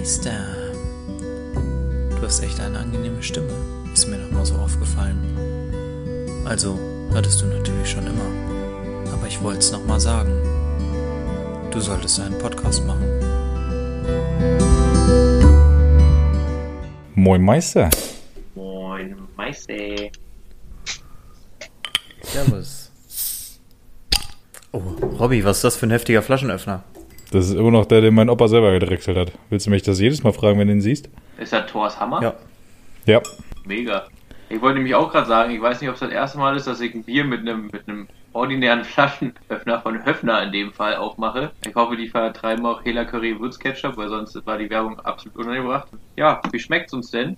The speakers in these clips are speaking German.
Meister. Du hast echt eine angenehme Stimme. Ist mir noch mal so aufgefallen. Also, hattest du natürlich schon immer. Aber ich wollte es noch mal sagen. Du solltest einen Podcast machen. Moin Meister. Moin, Meister. Servus. Oh, Robby, was ist das für ein heftiger Flaschenöffner? Das ist immer noch der, den mein Opa selber gedrechselt hat. Willst du mich das jedes Mal fragen, wenn du ihn siehst? Ist das Thors Hammer? Ja. Ja. Mega. Ich wollte nämlich auch gerade sagen, ich weiß nicht, ob es das erste Mal ist, dass ich ein Bier mit einem mit einem ordinären Flaschenöffner von Höfner in dem Fall aufmache. Ich hoffe, die vertreiben auch Hela Curry Würzketchup, weil sonst war die Werbung absolut unangebracht. Ja, wie schmeckt's uns denn?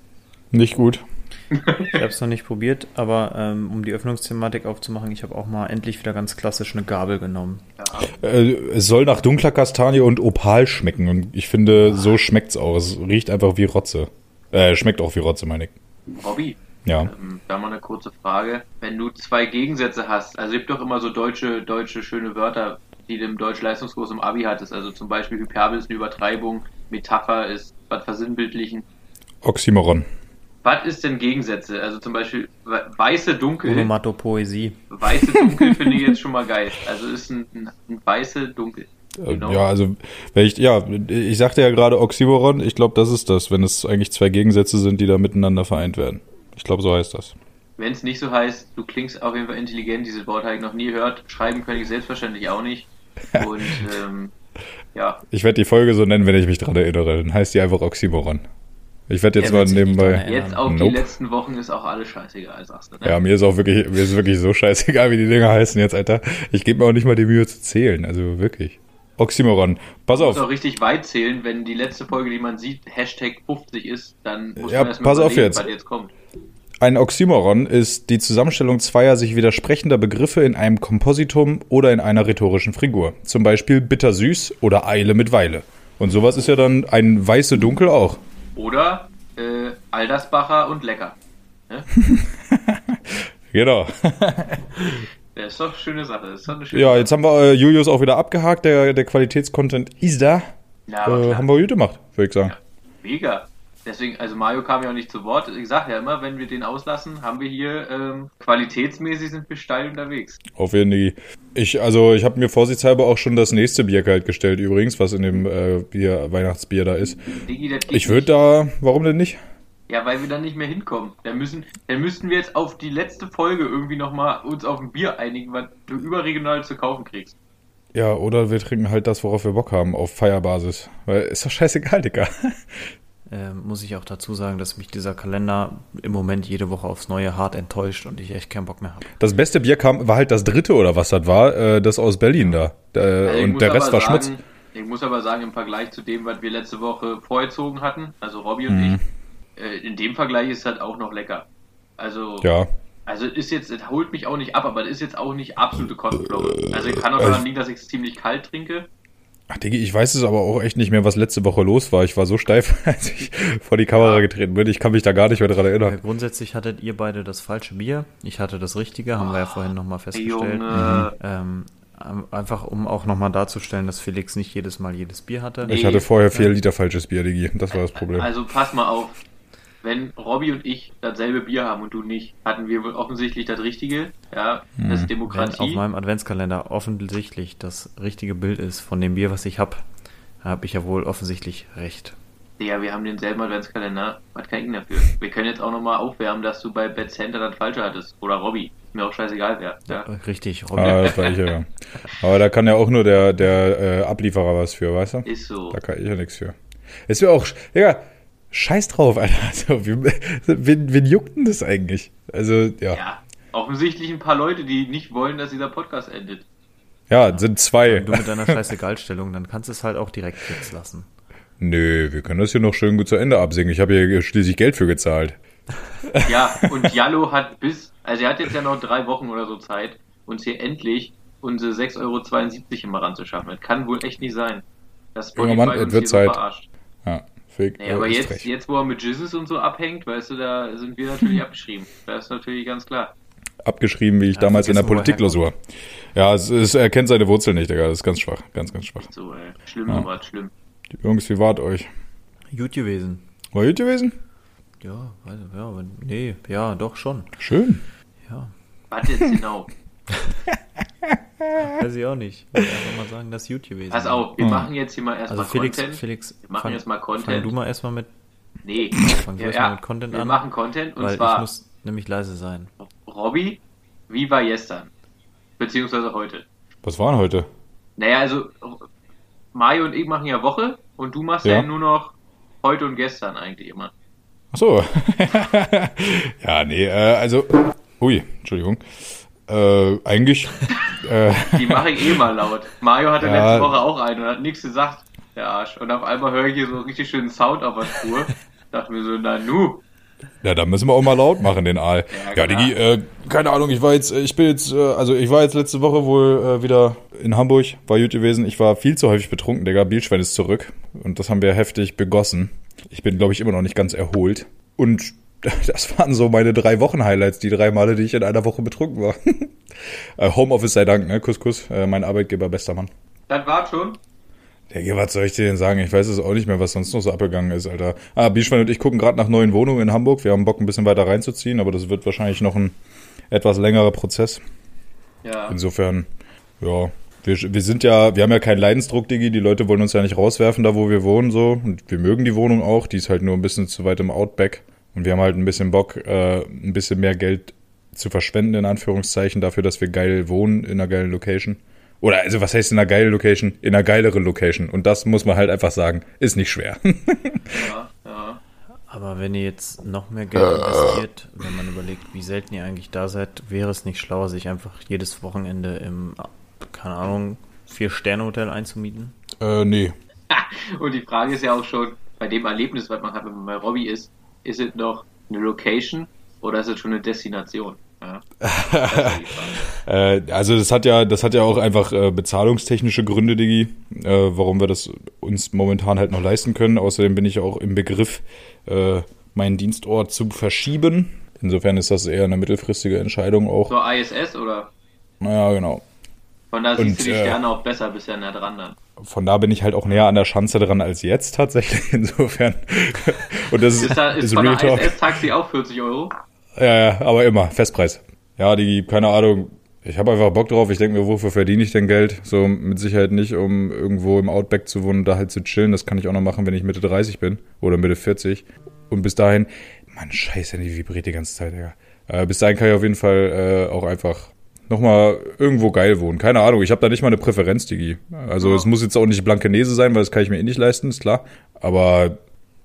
Nicht gut. Ich habe es noch nicht probiert, aber ähm, um die Öffnungsthematik aufzumachen, ich habe auch mal endlich wieder ganz klassisch eine Gabel genommen. Ja, Äh, es soll nach dunkler Kastanie und Opal schmecken. Und ich finde, so schmeckt's auch. Es riecht einfach wie Rotze. Äh, schmeckt auch wie Rotze, meine ich. Robby, Ja. ähm, da mal eine kurze Frage. Wenn du zwei Gegensätze hast, also es gibt doch immer so deutsche, deutsche schöne Wörter, die du im Deutsch-Leistungskurs im Abi hattest. Also zum Beispiel Hyperbel ist eine Übertreibung, Metapher ist was versinnbildlichen. Oxymoron. Was ist denn Gegensätze? Also zum Beispiel we- weiße Dunkel. Onomatopoesie. Weiße Dunkel finde ich jetzt schon mal geil. Also ist ein, ein, ein weiße Dunkel. Äh, Genau. Ja, also, wenn ich, ja, ich sagte ja gerade Oxymoron. Ich glaube, das ist das, wenn es eigentlich zwei Gegensätze sind, die da miteinander vereint werden. Ich glaube, so heißt das. Wenn es nicht so heißt, du klingst auf jeden Fall intelligent, dieses Wort habe ich noch nie gehört. Schreiben könnte ich selbstverständlich auch nicht. Und ähm, ja, Ich werde die Folge so nennen, wenn ich mich dran erinnere. Dann heißt die einfach Oxymoron. Ich werde jetzt mal nebenbei. jetzt auf Nope. die letzten Wochen ist auch alles scheißegal, sagst du. Ne? Ja, mir ist auch wirklich, mir ist wirklich so scheißegal, wie die Dinger heißen jetzt, Alter. Ich gebe mir auch nicht mal die Mühe zu zählen, also wirklich. Oxymoron. Pass Du musst auch auf. richtig weit zählen, wenn die letzte Folge, die man sieht, Hashtag 50 ist, dann muss Ja, man erst pass mal auf jetzt. was jetzt kommt. Ein Oxymoron ist die Zusammenstellung zweier sich widersprechender Begriffe in einem Kompositum oder in einer rhetorischen Figur. Zum Beispiel bittersüß oder Eile mit Weile. Und sowas ist ja dann ein weiße Dunkel auch. Oder äh, Aldersbacher und Lecker. Ne? Genau. Das ist doch eine schöne Sache. Ist doch eine schöne Ja, jetzt haben wir äh, Julius auch wieder abgehakt. Der, der Qualitätscontent ist da. Ja, Äh, haben wir gut gemacht, würde ich sagen. Mega. Deswegen, also Mario kam ja auch nicht zu Wort. Ich sag ja immer, wenn wir den auslassen, haben wir hier ähm, qualitätsmäßig sind wir steil unterwegs. Auf jeden Fall. Ich, also ich habe mir vorsichtshalber auch schon das nächste Bier kalt gestellt übrigens, was in dem äh, Bier, Weihnachtsbier da ist. Digi, Ich würde da, warum denn nicht? Ja, weil wir dann nicht mehr hinkommen. Dann müssen, dann müssten wir jetzt auf die letzte Folge irgendwie nochmal uns auf ein Bier einigen, was du überregional zu kaufen kriegst. Ja, oder wir trinken halt das, worauf wir Bock haben, auf Feierbasis. Weil ist doch scheißegal, Digga. Ähm, muss ich auch dazu sagen, dass mich dieser Kalender im Moment jede Woche aufs Neue hart enttäuscht und ich echt keinen Bock mehr habe. Das beste Bier kam, war halt das dritte oder was das war, äh, das aus Berlin da. Äh, Also ich und der Rest war sagen, Schmutz. Ich muss aber sagen, im Vergleich zu dem, was wir letzte Woche vorgezogen hatten, also Robby und Mhm. ich, äh, in dem Vergleich ist das auch noch lecker. Also, Ja. also ist jetzt, es holt mich auch nicht ab, aber das ist jetzt auch nicht absolute Kostenflore. Also ich kann auch Also- daran liegen, dass ich es ziemlich kalt trinke. Ach, Diggi, ich weiß es aber auch echt nicht mehr, was letzte Woche los war. Ich war so steif, als ich vor die Kamera getreten bin. Ich kann mich da gar nicht mehr dran Ja, erinnern. grundsätzlich hattet ihr beide das falsche Bier. Ich hatte das richtige, haben wir ja vorhin nochmal festgestellt. Junge. Ähm, einfach um auch nochmal darzustellen, dass Felix nicht jedes Mal jedes Bier hatte. Nee. Ich hatte vorher vier Liter falsches Bier, Diggi. Das war das Problem. Also pass mal auf. Wenn Robby und ich dasselbe Bier haben und du nicht, hatten wir wohl offensichtlich das Richtige. Ja, das ist Wenn auf Demokratie. meinem Adventskalender offensichtlich das richtige Bild ist von dem Bier, was ich habe, habe ich ja wohl offensichtlich recht. Ja, wir haben denselben Adventskalender. Was kann ich denn dafür? Wir können jetzt auch nochmal aufwärmen, dass du bei Bad Center das Falsche hattest. Oder Robby. Ist mir auch scheißegal wer. Ja. Richtig, Robby. Ah, das war ich ja. ja. Aber da kann ja auch nur der, der äh, Ablieferer was für, weißt du? Ist so. Da kann ich ja nichts für. Es wäre auch, Digga, scheiß drauf, Alter. Also, wen, wen juckt denn das eigentlich? Also, ja. Ja, Ja. Offensichtlich ein paar Leute, die nicht wollen, dass dieser Podcast endet. sind zwei. Du mit deiner Scheißegalstellung, dann kannst du es halt auch direkt jetzt lassen. Nö, wir können das hier noch schön gut zu Ende absingen. Ich habe hier schließlich Geld für gezahlt. Ja, und Jallo hat bis, also er hat jetzt ja noch drei Wochen oder so Zeit, uns hier endlich unsere 6,72 Euro immer ranzuschaffen. Das kann wohl echt nicht sein. Das Junger Mann, es wird Zeit. verarscht. Ja, Fake. Nee, aber ist jetzt, jetzt, wo er mit Jizzes und so abhängt, weißt du, da sind wir natürlich abgeschrieben. Das ist natürlich ganz klar. Abgeschrieben, wie ich Ja, damals in der er Politikklausur. Ja, es, es, er kennt seine Wurzeln nicht, Digga. Das ist ganz schwach. Ganz, ganz schwach. So, ey. Schlimm, Ja. aber schlimm. Jungs, wie wart euch? Gut gewesen. War gut gewesen? Ja, weiß, ja, aber nee, ja, doch schon. Schön. Ja, Was jetzt genau? weiß ich auch nicht. Ich wollte einfach mal sagen, das ist gut gewesen. Pass auf, wir Hm. machen jetzt hier mal erstmal Also Felix, Content. Felix, Wir machen fang, jetzt mal fang Content. du mal erstmal mit, Nee, fang du ja, erstmal ja, mit Content wir an, machen Content und weil ich zwar muss nämlich leise sein. Robby, wie war gestern? Beziehungsweise heute. Was war denn heute? Naja, also Mario und ich machen ja Woche und du machst ja, Ja. nur noch heute und gestern eigentlich immer. Ach so. ja, nee, äh, also. Ui, Entschuldigung. Äh, eigentlich. äh, Die mache ich eh mal laut. Mario hatte Ja. letzte Woche auch einen und hat nichts gesagt, der Arsch. Und auf einmal höre ich hier so richtig schönen Sound auf der Spur. Dachte mir so, na nu. Ja, da müssen wir auch mal laut machen, den Aal. Ja, Ja. Digi, äh, keine Ahnung, ich war jetzt, äh, ich bin jetzt, äh, also ich war jetzt letzte Woche wohl äh, wieder in Hamburg, war gut gewesen. Ich war viel zu häufig betrunken, Digga, Bierschwein ist zurück. Und das haben wir heftig begossen. Ich bin, glaube ich, immer noch nicht ganz erholt. Und das waren so meine drei Wochen-Highlights, die drei Male, die ich in einer Woche betrunken war. äh, Homeoffice sei Dank, ne? Kuss, Kuss. Äh, mein Arbeitgeber, bester Mann. Das war's schon. Digga, was soll ich dir denn sagen? Ich weiß es auch nicht mehr, was sonst noch so abgegangen ist, Alter. Ah, Bischwein und ich gucken gerade nach neuen Wohnungen in Hamburg. Wir haben Bock, ein bisschen weiter reinzuziehen, aber das wird wahrscheinlich noch ein etwas längerer Prozess. Ja. Insofern, ja. Wir, wir sind ja, wir haben ja keinen Leidensdruck, Digi. Die Leute wollen uns ja nicht rauswerfen, da wo wir wohnen, so. Und wir mögen die Wohnung auch. Die ist halt nur ein bisschen zu weit im Outback. Und wir haben halt ein bisschen Bock, äh, ein bisschen mehr Geld zu verschwenden, in Anführungszeichen, dafür, dass wir geil wohnen in einer geilen Location. Oder, also, was heißt in einer geilen Location? In einer geileren Location. Und das muss man halt einfach sagen, ist nicht schwer. ja, ja. Aber wenn ihr jetzt noch mehr Geld investiert, wenn man überlegt, wie selten ihr eigentlich da seid, wäre es nicht schlauer, sich einfach jedes Wochenende im, keine Ahnung, Vier-Sterne-Hotel einzumieten? äh, nee. Und die Frage ist ja auch schon, bei dem Erlebnis, was man hat, wenn man bei Robby ist, ist es noch eine Location oder ist es schon eine Destination? Ja. Das. Äh, also das hat ja, das hat ja auch einfach äh, bezahlungstechnische Gründe, Digi, äh, warum wir das uns momentan halt noch leisten können. Außerdem bin ich auch im Begriff, äh, meinen Dienstort zu verschieben. Insofern ist das eher eine mittelfristige Entscheidung auch. Zur ISS oder? Naja, genau. Von da siehst Und, du die äh, Sterne auch besser, bist ja nah dran dann. Von da bin ich halt auch näher an der Schanze dran als jetzt tatsächlich. Insofern. Und das ist, Ist, da, ist ist von Real der. ISS-Taxi auch 40 Euro? Ja, ja, aber immer, Festpreis. Ja, die, keine Ahnung, ich habe einfach Bock drauf. Ich denke mir, wofür verdiene ich denn Geld? So mit Sicherheit nicht, um irgendwo im Outback zu wohnen und da halt zu chillen. Das kann ich auch noch machen, wenn ich Mitte 30 bin oder Mitte 40. Und bis dahin, Mann, scheiße, die vibriert die ganze Zeit, Digga. Äh, bis dahin kann ich auf jeden Fall äh, auch einfach nochmal irgendwo geil wohnen. Keine Ahnung, ich habe da nicht mal eine Präferenz, Digi. Also Ja. es muss jetzt auch nicht Blankenese sein, weil das kann ich mir eh nicht leisten, ist klar. Aber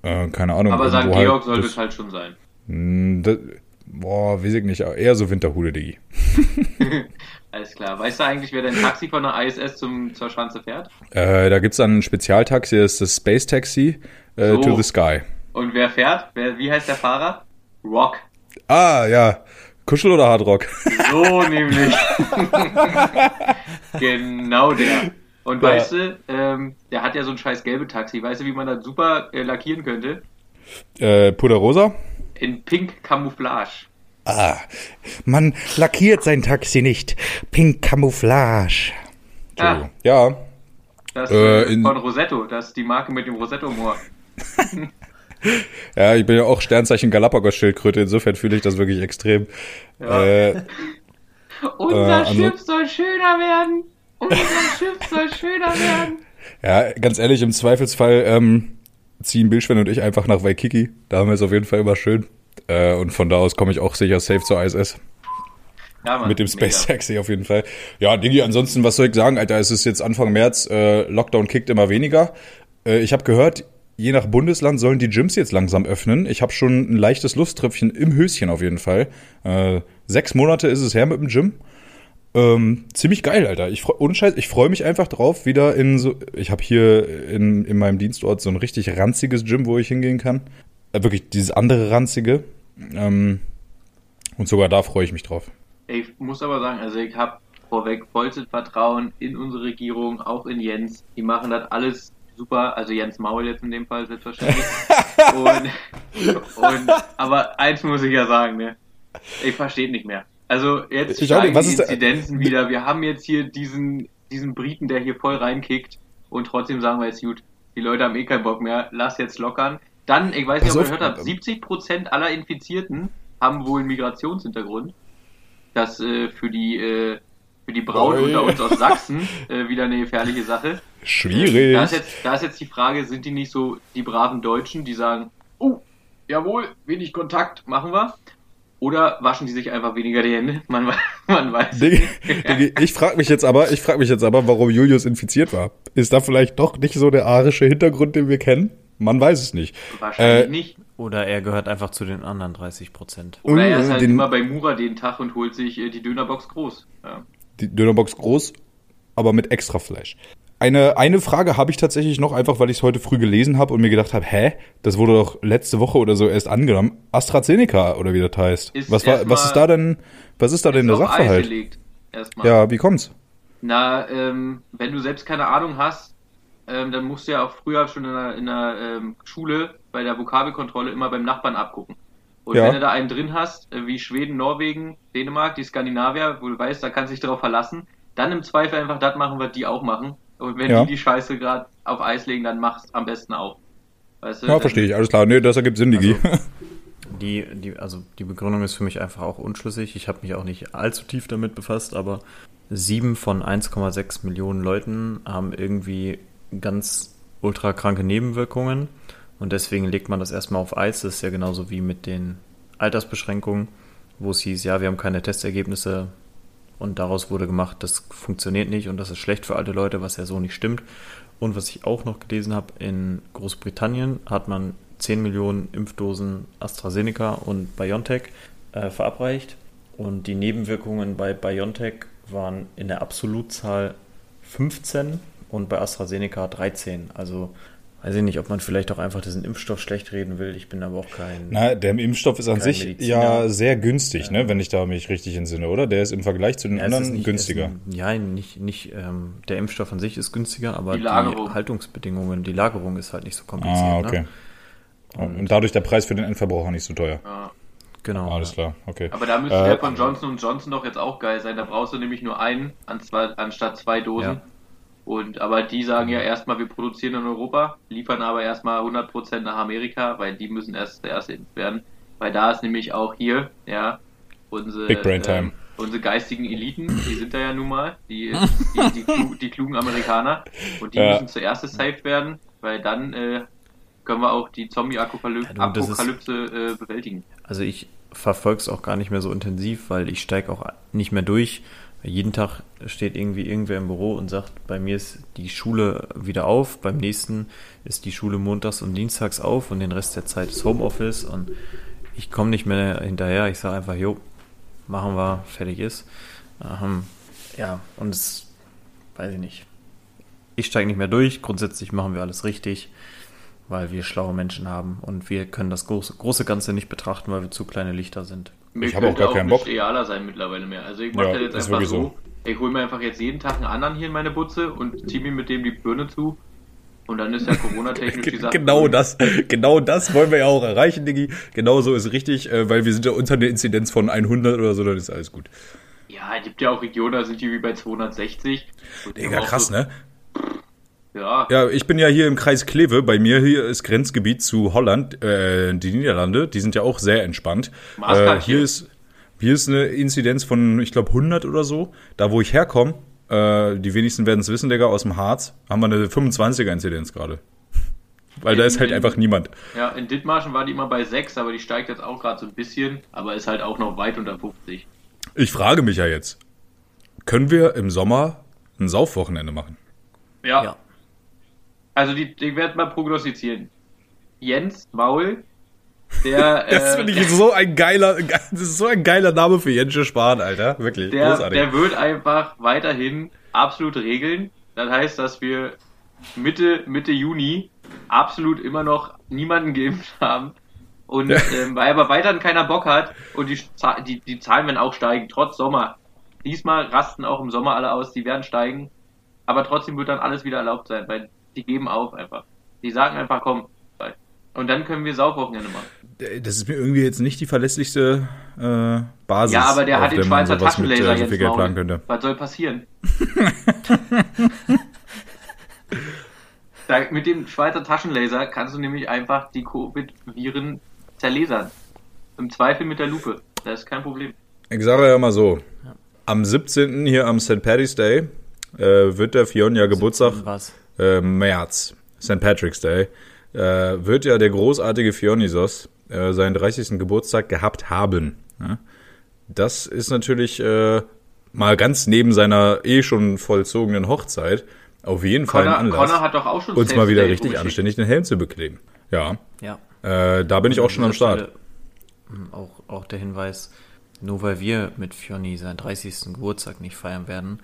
äh, keine Ahnung. Aber St. irgendwo Georg halt sollte das- es halt schon sein. Mm, Das, boah, weiß ich nicht. Eher so Winterhude, Digi. Alles klar. Weißt du eigentlich, wer dein Taxi von der ISS zum, zur Schanze fährt? Äh, da gibt's dann ein Spezialtaxi, das ist das Space Taxi äh, So. to the Sky. Und wer fährt? Wer, wie heißt der Fahrer? Rock. Ah, ja. Kuschel oder Hardrock? So nämlich. genau der. Und Ja. weißt du, ähm, der hat ja so ein scheiß gelbe Taxi. Weißt du, wie man das super äh, lackieren könnte? äh, Puderosa? In Pink Camouflage. Ah, man lackiert sein Taxi nicht. Pink Camouflage. Entschuldigung. Ja, Das Äh, äh, von Rosetto. Das ist die Marke mit dem Rosetto-Moor. ja, ich bin ja auch Sternzeichen Galapagos-Schildkröte, insofern fühle ich das wirklich extrem. Ja. Äh, Unser also- Schiff soll schöner werden. Unser Schiff soll schöner werden. ja, ganz ehrlich, im Zweifelsfall ähm, ziehen Bildschwend und ich einfach nach Waikiki. Da haben wir es auf jeden Fall immer schön. Äh, und von da aus komme ich auch sicher safe zur ISS. Ja, Mann, Mit dem Space mega. Taxi auf jeden Fall. Ja, Digi, ansonsten, was soll ich sagen, Alter, es ist jetzt Anfang März, äh, Lockdown kickt immer weniger. Äh, ich habe gehört, je nach Bundesland sollen die Gyms jetzt langsam öffnen. Ich habe schon ein leichtes Lusttröpfchen im Höschen auf jeden Fall. Äh, sechs Monate ist es her mit dem Gym. Ähm, ziemlich geil, Alter. Ich freu, ohne Scheiß, ich freue mich einfach drauf, wieder in so. Ich habe hier in, in meinem Dienstort so ein richtig ranziges Gym, wo ich hingehen kann. Äh, wirklich dieses andere ranzige. Ähm, und sogar da freue ich mich drauf. Ich muss aber sagen, also ich habe vorweg vollstes Vertrauen in unsere Regierung, auch in Jens. Die machen das alles super, also Jens Maul jetzt in dem Fall selbstverständlich. und, und, aber eins muss ich ja sagen, ne? Ich verstehe nicht mehr. Also jetzt Ich nicht. steigen Was die Inzidenzen wieder. Wir haben jetzt hier diesen, diesen Briten, der hier voll reinkickt und trotzdem sagen wir jetzt gut. die Leute haben eh keinen Bock mehr, lass jetzt lockern. Dann, ich weiß nicht, ob ihr auf, gehört habt, ähm, 70% aller Infizierten haben wohl einen Migrationshintergrund. Das äh, für die äh, für die Braut Oi. unter uns aus Sachsen äh, wieder eine gefährliche Sache. Schwierig. Da ist, jetzt, da ist jetzt die Frage, sind die nicht so die braven Deutschen, die sagen, oh, jawohl, wenig Kontakt, machen wir? Oder waschen die sich einfach weniger die Hände? Man, man weiß. Diggi, Diggi, ich frage mich jetzt aber, ich frage mich jetzt aber, warum Julius infiziert war. Ist da vielleicht doch nicht so der arische Hintergrund, den wir kennen? Man weiß es nicht. Wahrscheinlich Äh, nicht. Oder er gehört einfach zu den anderen 30 Prozent. Oder er ist äh, halt den- immer bei Mura den Tag und holt sich äh, die Dönerbox groß. Ja. Die Dönerbox groß, aber mit extra Fleisch. Eine, eine Frage habe ich tatsächlich noch, einfach weil ich es heute früh gelesen habe und mir gedacht habe, hä, das wurde doch letzte Woche oder so erst angenommen. AstraZeneca oder wie das heißt. Ist was war, was ist da denn, was ist da denn der Sachverhalt? Ja, wie kommt's? Na, ähm, wenn du selbst keine Ahnung hast, ähm, dann musst du ja auch früher schon in der, in der ähm, Schule bei der Vokabelkontrolle immer beim Nachbarn abgucken. Und Ja. wenn du da einen drin hast, äh, wie Schweden, Norwegen, Dänemark, die Skandinavier, wo du weißt, da kannst du dich darauf verlassen, dann im Zweifel einfach das machen, was die auch machen. Und wenn Ja. die die Scheiße gerade auf Eis legen, dann mach's am besten auch. Weißt du? Ja, verstehe ich, alles klar. Nee, das ergibt Sinn, Digi. Die, die, also die Begründung ist für mich einfach auch unschlüssig. Ich habe mich auch nicht allzu tief damit befasst, aber sieben von 1,6 Millionen Leuten haben irgendwie ganz ultra kranke Nebenwirkungen und deswegen legt man das erstmal auf Eis. Das ist ja genauso wie mit den Altersbeschränkungen, wo es hieß, ja, wir haben keine Testergebnisse und daraus wurde gemacht, das funktioniert nicht und das ist schlecht für alte Leute, was ja so nicht stimmt. Und was ich auch noch gelesen habe, in Großbritannien hat man 10 Millionen Impfdosen AstraZeneca und BioNTech äh, verabreicht. Und die Nebenwirkungen bei BioNTech waren in der Absolutzahl 15 und bei AstraZeneca 13. Also weiß ich nicht, ob man vielleicht auch einfach diesen Impfstoff schlecht reden will. Ich bin aber auch kein. Na, der Impfstoff ist an sich Mediziner. ja sehr günstig, ne, wenn ich da mich richtig entsinne, oder? Der ist im Vergleich zu den Ja, anderen nicht- günstiger. Ist, ja, nicht, nicht ähm, der Impfstoff an sich ist günstiger, aber Die die, Lagerung. Haltungsbedingungen, die Lagerung ist halt nicht so kompliziert. ah, okay. Ne? Und dadurch der Preis für den Endverbraucher nicht so teuer. Ja. Genau. Alles klar, okay. Aber da müsste Äh, der von Johnson Johnson doch jetzt auch geil sein. Da brauchst du nämlich nur einen an zwei, anstatt zwei Dosen. Ja. Und aber die sagen ja erstmal, wir produzieren in Europa, liefern aber erstmal 100% nach Amerika, weil die müssen erst zuerst geimpft werden. Weil da ist nämlich auch hier, ja, unsere, Big Brain Time. ähm, unsere geistigen Eliten, die sind da ja nun mal, die, die, die, klu- die klugen Amerikaner. Und die Ja. müssen zuerst gesaved werden, weil dann äh, können wir auch die Zombie-Apokalypse Ja, äh, bewältigen. Also ich verfolge es auch gar nicht mehr so intensiv, weil ich steige auch nicht mehr durch. Jeden Tag steht irgendwie irgendwer im Büro und sagt, bei mir ist die Schule wieder auf, beim nächsten ist die Schule montags und dienstags auf und den Rest der Zeit ist Homeoffice und ich komme nicht mehr hinterher. Ich sage einfach, jo, machen wir, fertig ist. Ähm, ja, und es, weiß ich nicht. Ich steige nicht mehr durch. Grundsätzlich machen wir alles richtig, weil wir schlaue Menschen haben und wir können das große, große Ganze nicht betrachten, weil wir zu kleine Lichter sind. Mir Ich habe auch gar keinen nicht Bock. realer sein mittlerweile mehr. Also ich mache Ja, das jetzt einfach wirklich so. Ich hole mir einfach jetzt jeden Tag einen anderen hier in meine Butze und ziehe mir mit dem die Birne zu. Und dann ist ja Corona-technisch die Sache. Genau das, genau das wollen wir ja auch erreichen, Diggi. Genau so ist richtig, äh, weil wir sind ja unter der Inzidenz von 100 oder so, dann ist alles gut. Ja, es gibt ja auch Regionen, da sind die wie bei 260. Und die Digga, auch krass, so, ne? Ja, Ja, ich bin ja hier im Kreis Kleve. Bei mir hier ist Grenzgebiet zu Holland, äh, die Niederlande. Die sind ja auch sehr entspannt. Äh, hier ist hier ist eine Inzidenz von, ich glaube, 100 oder so. Da, wo ich herkomme, äh, die wenigsten werden es wissen, Digga, aus dem Harz, haben wir eine 25er-Inzidenz gerade. Weil da ist halt In- einfach niemand. ja, in Dithmarschen war die immer bei 6, aber die steigt jetzt auch gerade so ein bisschen, aber ist halt auch noch weit unter 50. Ich frage mich ja jetzt, können wir im Sommer ein Saufwochenende machen? Ja. Ja. Also die, ich werde mal prognostizieren. Jens Maul, der Das äh, finde ich so ein geiler, das ist so ein geiler Name für Jensche Spahn, Alter. Wirklich, der, großartig. der wird einfach weiterhin absolut regeln. Das heißt, dass wir Mitte, Mitte Juni absolut immer noch niemanden geimpft haben. Und Ja. ähm, weil aber weiterhin keiner Bock hat und die, die, die Zahlen werden auch steigen, trotz Sommer. Diesmal rasten auch im Sommer alle aus, die werden steigen. Aber trotzdem wird dann alles wieder erlaubt sein, weil die geben auf einfach. Die sagen einfach, komm. Und dann können wir Saufwochenende machen. Das ist mir irgendwie jetzt nicht die verlässlichste äh, Basis. Ja, aber der hat den Schweizer sowas mit, Taschenlaser äh, so jetzt planen könnte. Was soll passieren? Da, mit dem Schweizer Taschenlaser kannst du nämlich einfach die Covid-Viren zerlasern. Im Zweifel mit der Lupe. Das ist kein Problem. Ich sage ja mal so, am 17. hier am St. Paddy's Day äh, wird der Fionn ja Geburtstag, Was? Äh, März, St. Patrick's Day, äh, wird ja der großartige Fionisos äh, seinen 30. Geburtstag gehabt haben. Ja? Das ist natürlich äh, mal ganz neben seiner eh schon vollzogenen Hochzeit auf jeden Fall ein Connor, Anlass, Connor hat doch auch schon uns mal wieder richtig rumgeschickt. anständig den Helm zu bekleben. Ja, Ja. äh, da bin ich auch schon am Start. Ähm, Auch, auch der Hinweis, nur weil wir mit Fioni seinen 30. Geburtstag nicht feiern werden,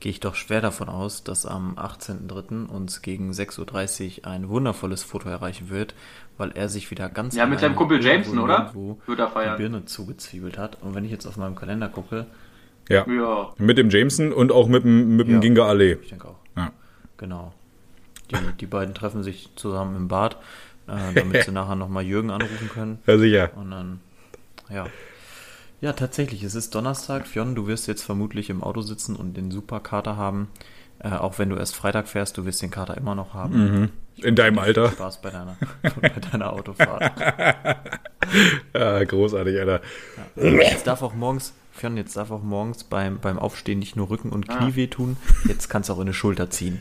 gehe ich doch schwer davon aus, dass am 18.03. uns gegen 6.30 Uhr ein wundervolles Foto erreichen wird, weil er sich wieder ganz Ja, mit seinem Kumpel Jameson, oder? Wird er die feiern. Birne zugezwiebelt hat. Und wenn ich jetzt auf meinem Kalender gucke, Ja. Ja. Mit dem Jameson und auch mit dem, mit dem Ja. Ginga Allee. ich denke auch, Ja. genau. Die, die beiden treffen sich zusammen im Bad, äh, damit sie nachher nochmal Jürgen anrufen können. ja, sicher. Und dann, ja. Ja, tatsächlich, es ist Donnerstag. Fionn, du wirst jetzt vermutlich im Auto sitzen und den Superkater haben. Äh, auch wenn du erst Freitag fährst, du wirst den Kater immer noch haben. In deinem Alter. Spaß bei deiner, bei deiner Autofahrt. Ja, großartig, Alter. Jetzt darf auch morgens, Fionn, jetzt darf auch morgens beim, beim Aufstehen nicht nur Rücken und Knie wehtun. Jetzt kannst du auch in eine Schulter ziehen.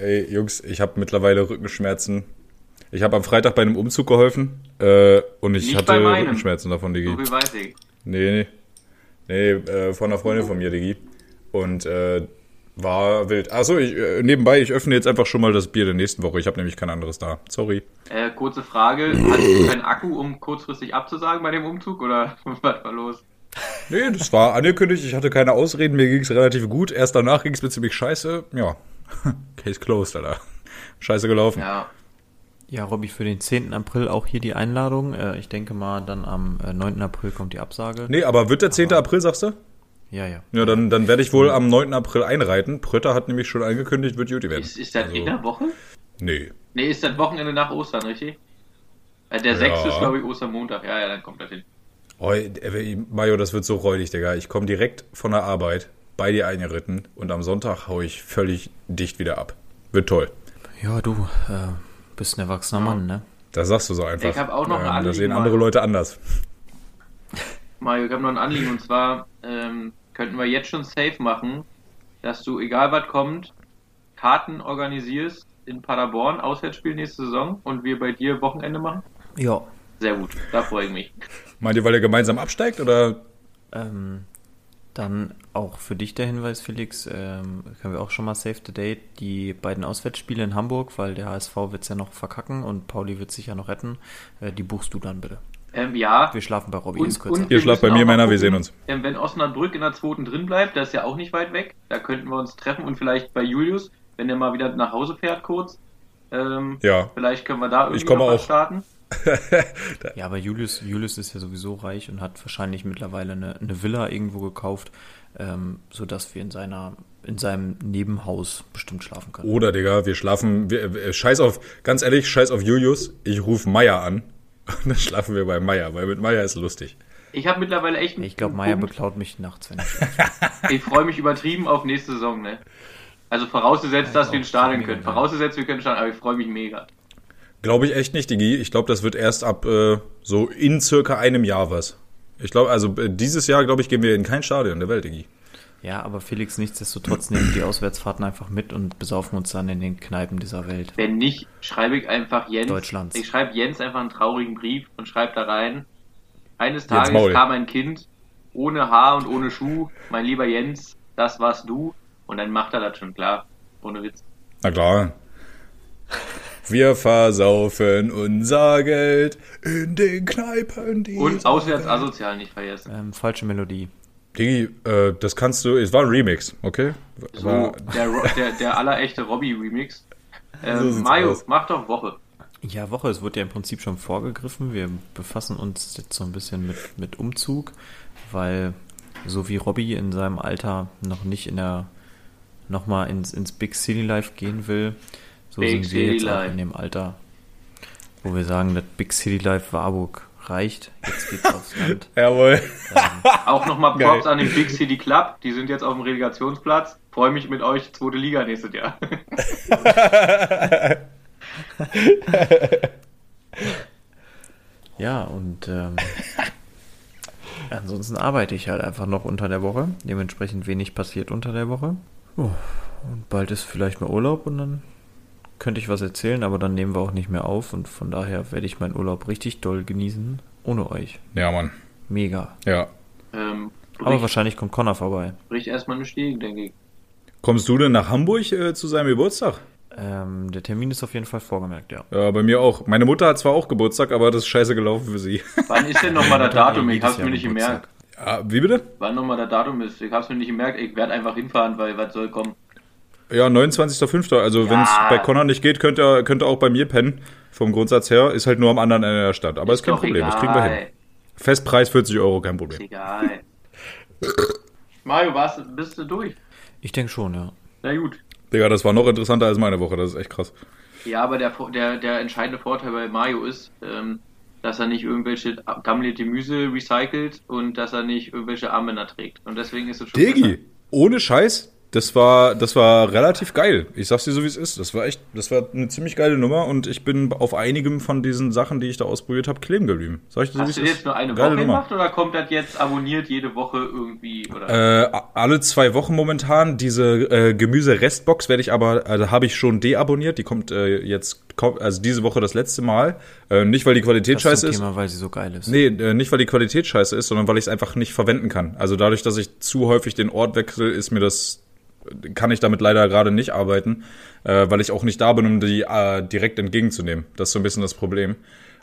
Ey, Jungs, ich habe mittlerweile Rückenschmerzen. Ich habe am Freitag bei einem Umzug geholfen äh, und ich Nicht hatte. Rückenschmerzen davon, Digi. So viel weiß ich. Nee, nee. Nee, äh, von einer Freundin von mir, Digi. Und äh, war wild. Achso, ich, äh, nebenbei, ich öffne jetzt einfach schon mal das Bier der nächsten Woche. Ich habe nämlich kein anderes da. Sorry. Äh, kurze Frage. Hattest du keinen Akku, um kurzfristig abzusagen bei dem Umzug? Oder was war los? Nee, das war angekündigt. Ich hatte keine Ausreden. Mir ging es relativ gut. Erst danach ging es mir ziemlich scheiße. Ja, Case closed, Alter. Scheiße gelaufen. Ja. Ja, Robby, für den 10. April auch hier die Einladung. Äh, ich denke mal, dann am äh, 9. April kommt die Absage. Nee, aber wird der 10. April, sagst du? Ja, ja. Ja, dann, dann werde ich wohl am 9. April einreiten. Prötter hat nämlich schon angekündigt, wird gut werden. Ist, ist das Also, in der Woche? Nee. Nee, ist das Wochenende nach Ostern, richtig? Äh, der 6. Ja. ist, glaube ich, Ostermontag. Ja, ja, dann kommt das hin. Oh, äh, Mario, das wird so räudig, Digga. Ich komme direkt von der Arbeit bei dir eingeritten und am Sonntag hau ich völlig dicht wieder ab. Wird toll. Ja, du äh, bist ein erwachsener Mann, ne? Das sagst du so einfach. Ich hab auch noch ein Ähm, Anliegen, Das sehen andere Mario. Leute anders. Mario, ich habe noch ein Anliegen und zwar ähm, könnten wir jetzt schon safe machen, dass du, egal was kommt, Karten organisierst in Paderborn, Auswärtsspiel nächste Saison und wir bei dir Wochenende machen? Ja. Sehr gut, da freue ich mich. Meint ihr, weil ihr gemeinsam absteigt oder? Ähm, dann auch für dich der Hinweis, Felix, ähm, können wir auch schon mal save the date, die beiden Auswärtsspiele in Hamburg, weil der HSV wird es ja noch verkacken und Pauli wird sich ja noch retten, äh, die buchst du dann bitte. Ähm, ja, Wir schlafen bei Robby, kürzer. und- Ihr Wir schlaft bei mir, Männer, wir sehen uns. ähm, wenn Osnabrück in der zweiten drin bleibt, das ist ja auch nicht weit weg, da könnten wir uns treffen und vielleicht bei Julius, wenn der mal wieder nach Hause fährt kurz, ähm, Ja. vielleicht können wir da irgendwie Ich komme auch. starten. Ja, aber Julius, Julius ist ja sowieso reich und hat wahrscheinlich mittlerweile eine, eine Villa irgendwo gekauft, ähm, sodass wir in seiner, in seinem Nebenhaus bestimmt schlafen können. Oder, Digga, wir schlafen, wir, wir, scheiß auf, ganz ehrlich, scheiß auf Julius. Ich rufe Meier an und dann schlafen wir bei Meier, weil mit Meier ist lustig. Ich habe mittlerweile echt einen Ich glaube, Meier beklaut mich nachts, wenn ich Ich freue mich übertrieben auf nächste Saison, ne? Also vorausgesetzt, dass wir ins Stadion können. Vorausgesetzt, wir können Stadion, aber ich freue mich mega. Glaube ich echt nicht, Digi. Ich glaube, das wird erst ab äh, so in circa einem Jahr was. Ich glaube, also äh, dieses Jahr, glaube ich, gehen wir in kein Stadion der Welt, Digi. Ja, aber Felix, nichtsdestotrotz nehmen wir die Auswärtsfahrten einfach mit und besaufen uns dann in den Kneipen dieser Welt. Wenn nicht, schreibe ich einfach Jens. Deutschlands. Ich schreibe Jens einfach einen traurigen Brief und schreibe da rein. Eines Tages kam ein Kind, ohne Haar und ohne Schuh. Mein lieber Jens, das warst du. Und dann macht er das schon klar. Ohne Witz. Na klar. Wir versaufen unser Geld in den Kneipen. Die Und auswärts asozial nicht vergessen. Ähm, falsche Melodie. Digi, äh, das kannst du. Es war ein Remix, okay? So, War, der, Ro- der, der allerechte Robbie-Remix. So Ähm, sieht's Mario, aus. mach doch Woche. Ja, Woche, es wurde ja im Prinzip schon vorgegriffen. Wir befassen uns jetzt so ein bisschen mit, mit Umzug, weil so wie Robby in seinem Alter noch nicht in der nochmal ins, ins Big City Life gehen will, so Big sind wir City jetzt auch Life. in dem Alter, wo wir sagen, das Big City Life Warburg reicht. Jetzt geht's aufs Land. jawohl. Auch nochmal Geil. Props an den Big City Club. Die sind jetzt auf dem Relegationsplatz. Freue mich mit euch, zweite Liga nächstes Jahr. ja, und ähm, ansonsten arbeite ich halt einfach noch unter der Woche. Dementsprechend wenig passiert unter der Woche. Oh, und bald ist vielleicht mal Urlaub und dann könnte ich was erzählen, aber dann nehmen wir auch nicht mehr auf und von daher werde ich meinen Urlaub richtig doll genießen. Ohne euch. Ja, Mann. Mega. Ja. Ähm, Aber wahrscheinlich kommt Connor vorbei. bricht erstmal eine Stegen, denke ich. Kommst du denn nach Hamburg äh, zu seinem Geburtstag? Ähm, der Termin ist auf jeden Fall vorgemerkt, ja. Ja, bei mir auch. Meine Mutter hat zwar auch Geburtstag, aber das ist scheiße gelaufen für sie. Wann ist denn nochmal hat Datum? Ich hab's mir nicht gemerkt. Ja, wie bitte? Wann nochmal das Datum ist? Ich hab's mir nicht gemerkt. Ich werde einfach hinfahren, weil was soll kommen. Ja, 29.05. Also wenn es Ja. bei Connor nicht geht, könnt ihr, könnt ihr auch bei mir pennen. Vom Grundsatz her. Ist halt nur am anderen Ende der Stadt. Aber ist, kein doch Problem, das egal. kriegen wir hin. Festpreis 40 Euro, kein Ist Problem. egal. Mario, warst, bist du durch? Ich denke schon, ja. Na gut. Digga, das war noch interessanter als meine Woche. Das ist echt krass. Ja, aber der, der, der entscheidende Vorteil bei Mario ist, ähm, dass er nicht irgendwelche gammelige Gemüse recycelt und dass er nicht irgendwelche Armbänder trägt. Und deswegen ist es schon Digi, ohne Scheiß, das war, das war relativ geil. Ich sag's dir so, wie es ist. Das war echt, das war eine ziemlich geile Nummer und ich bin auf einigem von diesen Sachen, die ich da ausprobiert habe, kleben geblieben. Sag ich dir so, Hast du ist. jetzt nur eine Geile Woche Nummer. gemacht oder kommt das jetzt abonniert jede Woche irgendwie? Oder? Äh, alle zwei Wochen momentan. Diese äh, Gemüse-Restbox werde ich aber, also habe ich schon deabonniert. Die kommt äh, jetzt, kommt, also diese Woche das letzte Mal. Äh, nicht, weil die Qualität Das scheiße ist. Thema, weil sie so geil ist. Nee, äh, nicht weil die Qualität scheiße ist, sondern weil ich es einfach nicht verwenden kann. Also dadurch, dass ich zu häufig den Ort wechsle, ist mir das, kann ich damit leider gerade nicht arbeiten, äh, weil ich auch nicht da bin, um die äh, direkt entgegenzunehmen. Das ist so ein bisschen das Problem.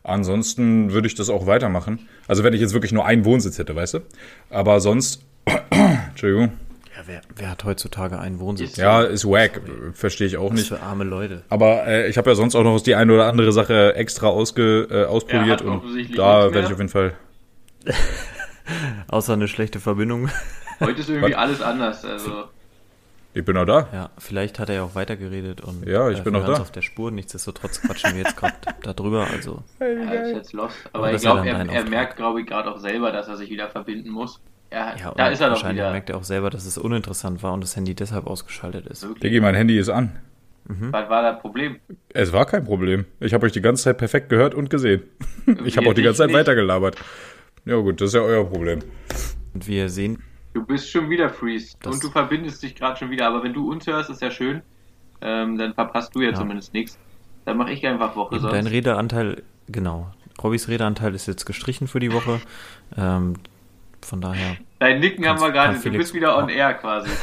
Ansonsten würde ich das auch weitermachen. Also wenn ich jetzt wirklich nur einen Wohnsitz hätte, weißt du? Aber sonst, Entschuldigung, Ja, wer, wer hat heutzutage einen Wohnsitz? Ja, ist wack, verstehe ich auch Was nicht. für arme Leute. Aber äh, ich habe ja sonst auch noch die eine oder andere Sache extra ausge, äh, ausprobiert hat und offensichtlich da werde ich auf jeden Fall Außer eine schlechte Verbindung. Heute ist irgendwie alles anders. Also Ich bin auch da. Ja, vielleicht hat er ja auch weitergeredet und Ja, ich bin wir auch da. auf der Spur. Nichtsdestotrotz quatschen wir jetzt gerade darüber. Also ja, ist jetzt lost. Aber Aber ich glaube, er, er Auftrag. merkt, glaube ich, gerade auch selber, dass er sich wieder verbinden muss. Er, ja, da und ist er doch wahrscheinlich wieder. merkt er auch selber, dass es uninteressant war und das Handy deshalb ausgeschaltet ist. Wirklich. Diggi, mein Handy ist an. Was war das Problem? Es war kein Problem. Ich habe euch die ganze Zeit perfekt gehört und gesehen. Ich habe auch die ganze Zeit nicht. weitergelabert. Ja gut, das ist ja euer Problem. Und wie ihr sehen, Du bist schon wieder Freeze Das- und du verbindest dich gerade schon wieder. Aber wenn du uns hörst, ist ja schön. Ähm, dann verpasst du ja, Ja. zumindest nichts. Dann mache ich einfach Woche eben sonst. dein Redeanteil, genau. Robbys Redeanteil ist jetzt gestrichen für die Woche. Ähm, von daher, Dein Nicken haben wir gerade. Du bist wieder on air quasi.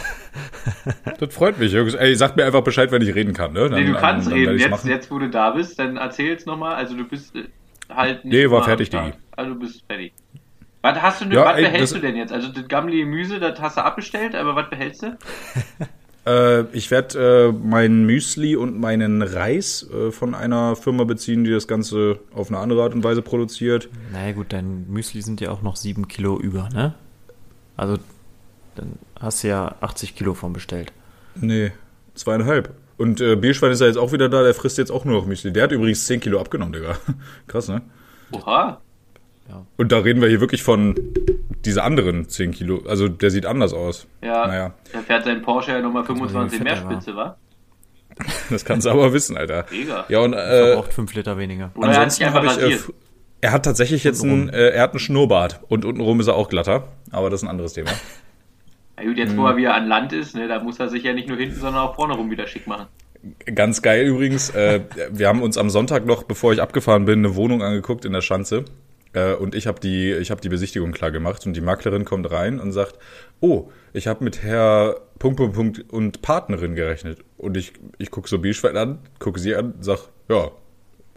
Das freut mich, Jungs. Ey, sagt mir einfach Bescheid, wenn ich reden kann, ne? nee, du kannst dann reden. werde ich's Jetzt, machen. jetzt, wo du da bist, dann erzähl's nochmal. Also du bist äh, halt nicht Nee, war fertig. Digi. Also du bist fertig. Was hast du denn, Ja, was ey, behältst du denn jetzt? Also das gammelige Gemüse, das hast du abbestellt, aber was behältst du? Äh, ich werde äh, mein Müsli und meinen Reis äh, von einer Firma beziehen, die das Ganze auf eine andere Art und Weise produziert. naja gut, dein Müsli sind ja auch noch 7 Kilo über, ne? Also, dann hast du ja 80 Kilo von bestellt. Nee, zweieinhalb. Und äh, Bierschwein ist ja jetzt auch wieder da, der frisst jetzt auch nur noch Müsli. Der hat übrigens 10 Kilo abgenommen, Digga. Krass, ne? Oha. Und da reden wir hier wirklich von diese anderen 10 Kilo. Also der sieht anders aus. Ja, Naja, da fährt sein Porsche ja nochmal 25 wie mehr er war. Spitze, wa? das kannst du aber wissen, Alter. Mega. Ja, und äh, Verbraucht 5 Liter weniger. Oder er ansonsten einfach habe ich. Äh, er hat tatsächlich jetzt einen, äh, er hat einen Schnurrbart und untenrum ist er auch glatter. Aber das ist ein anderes Thema. Na gut, jetzt wo er wieder an Land ist, ne, da muss er sich ja nicht nur hinten, sondern auch vorne rum wieder schick machen. Ganz geil übrigens. Äh, wir haben uns am Sonntag noch, bevor ich abgefahren bin, eine Wohnung angeguckt in der Schanze. Äh, und ich habe die, ich habe die Besichtigung klar gemacht und die Maklerin kommt rein und sagt, oh, ich habe mit Herr Punkt, Punkt, Punkt und Partnerin gerechnet. Und ich, ich gucke so Bielschwein an, gucke sie an, sag, ja,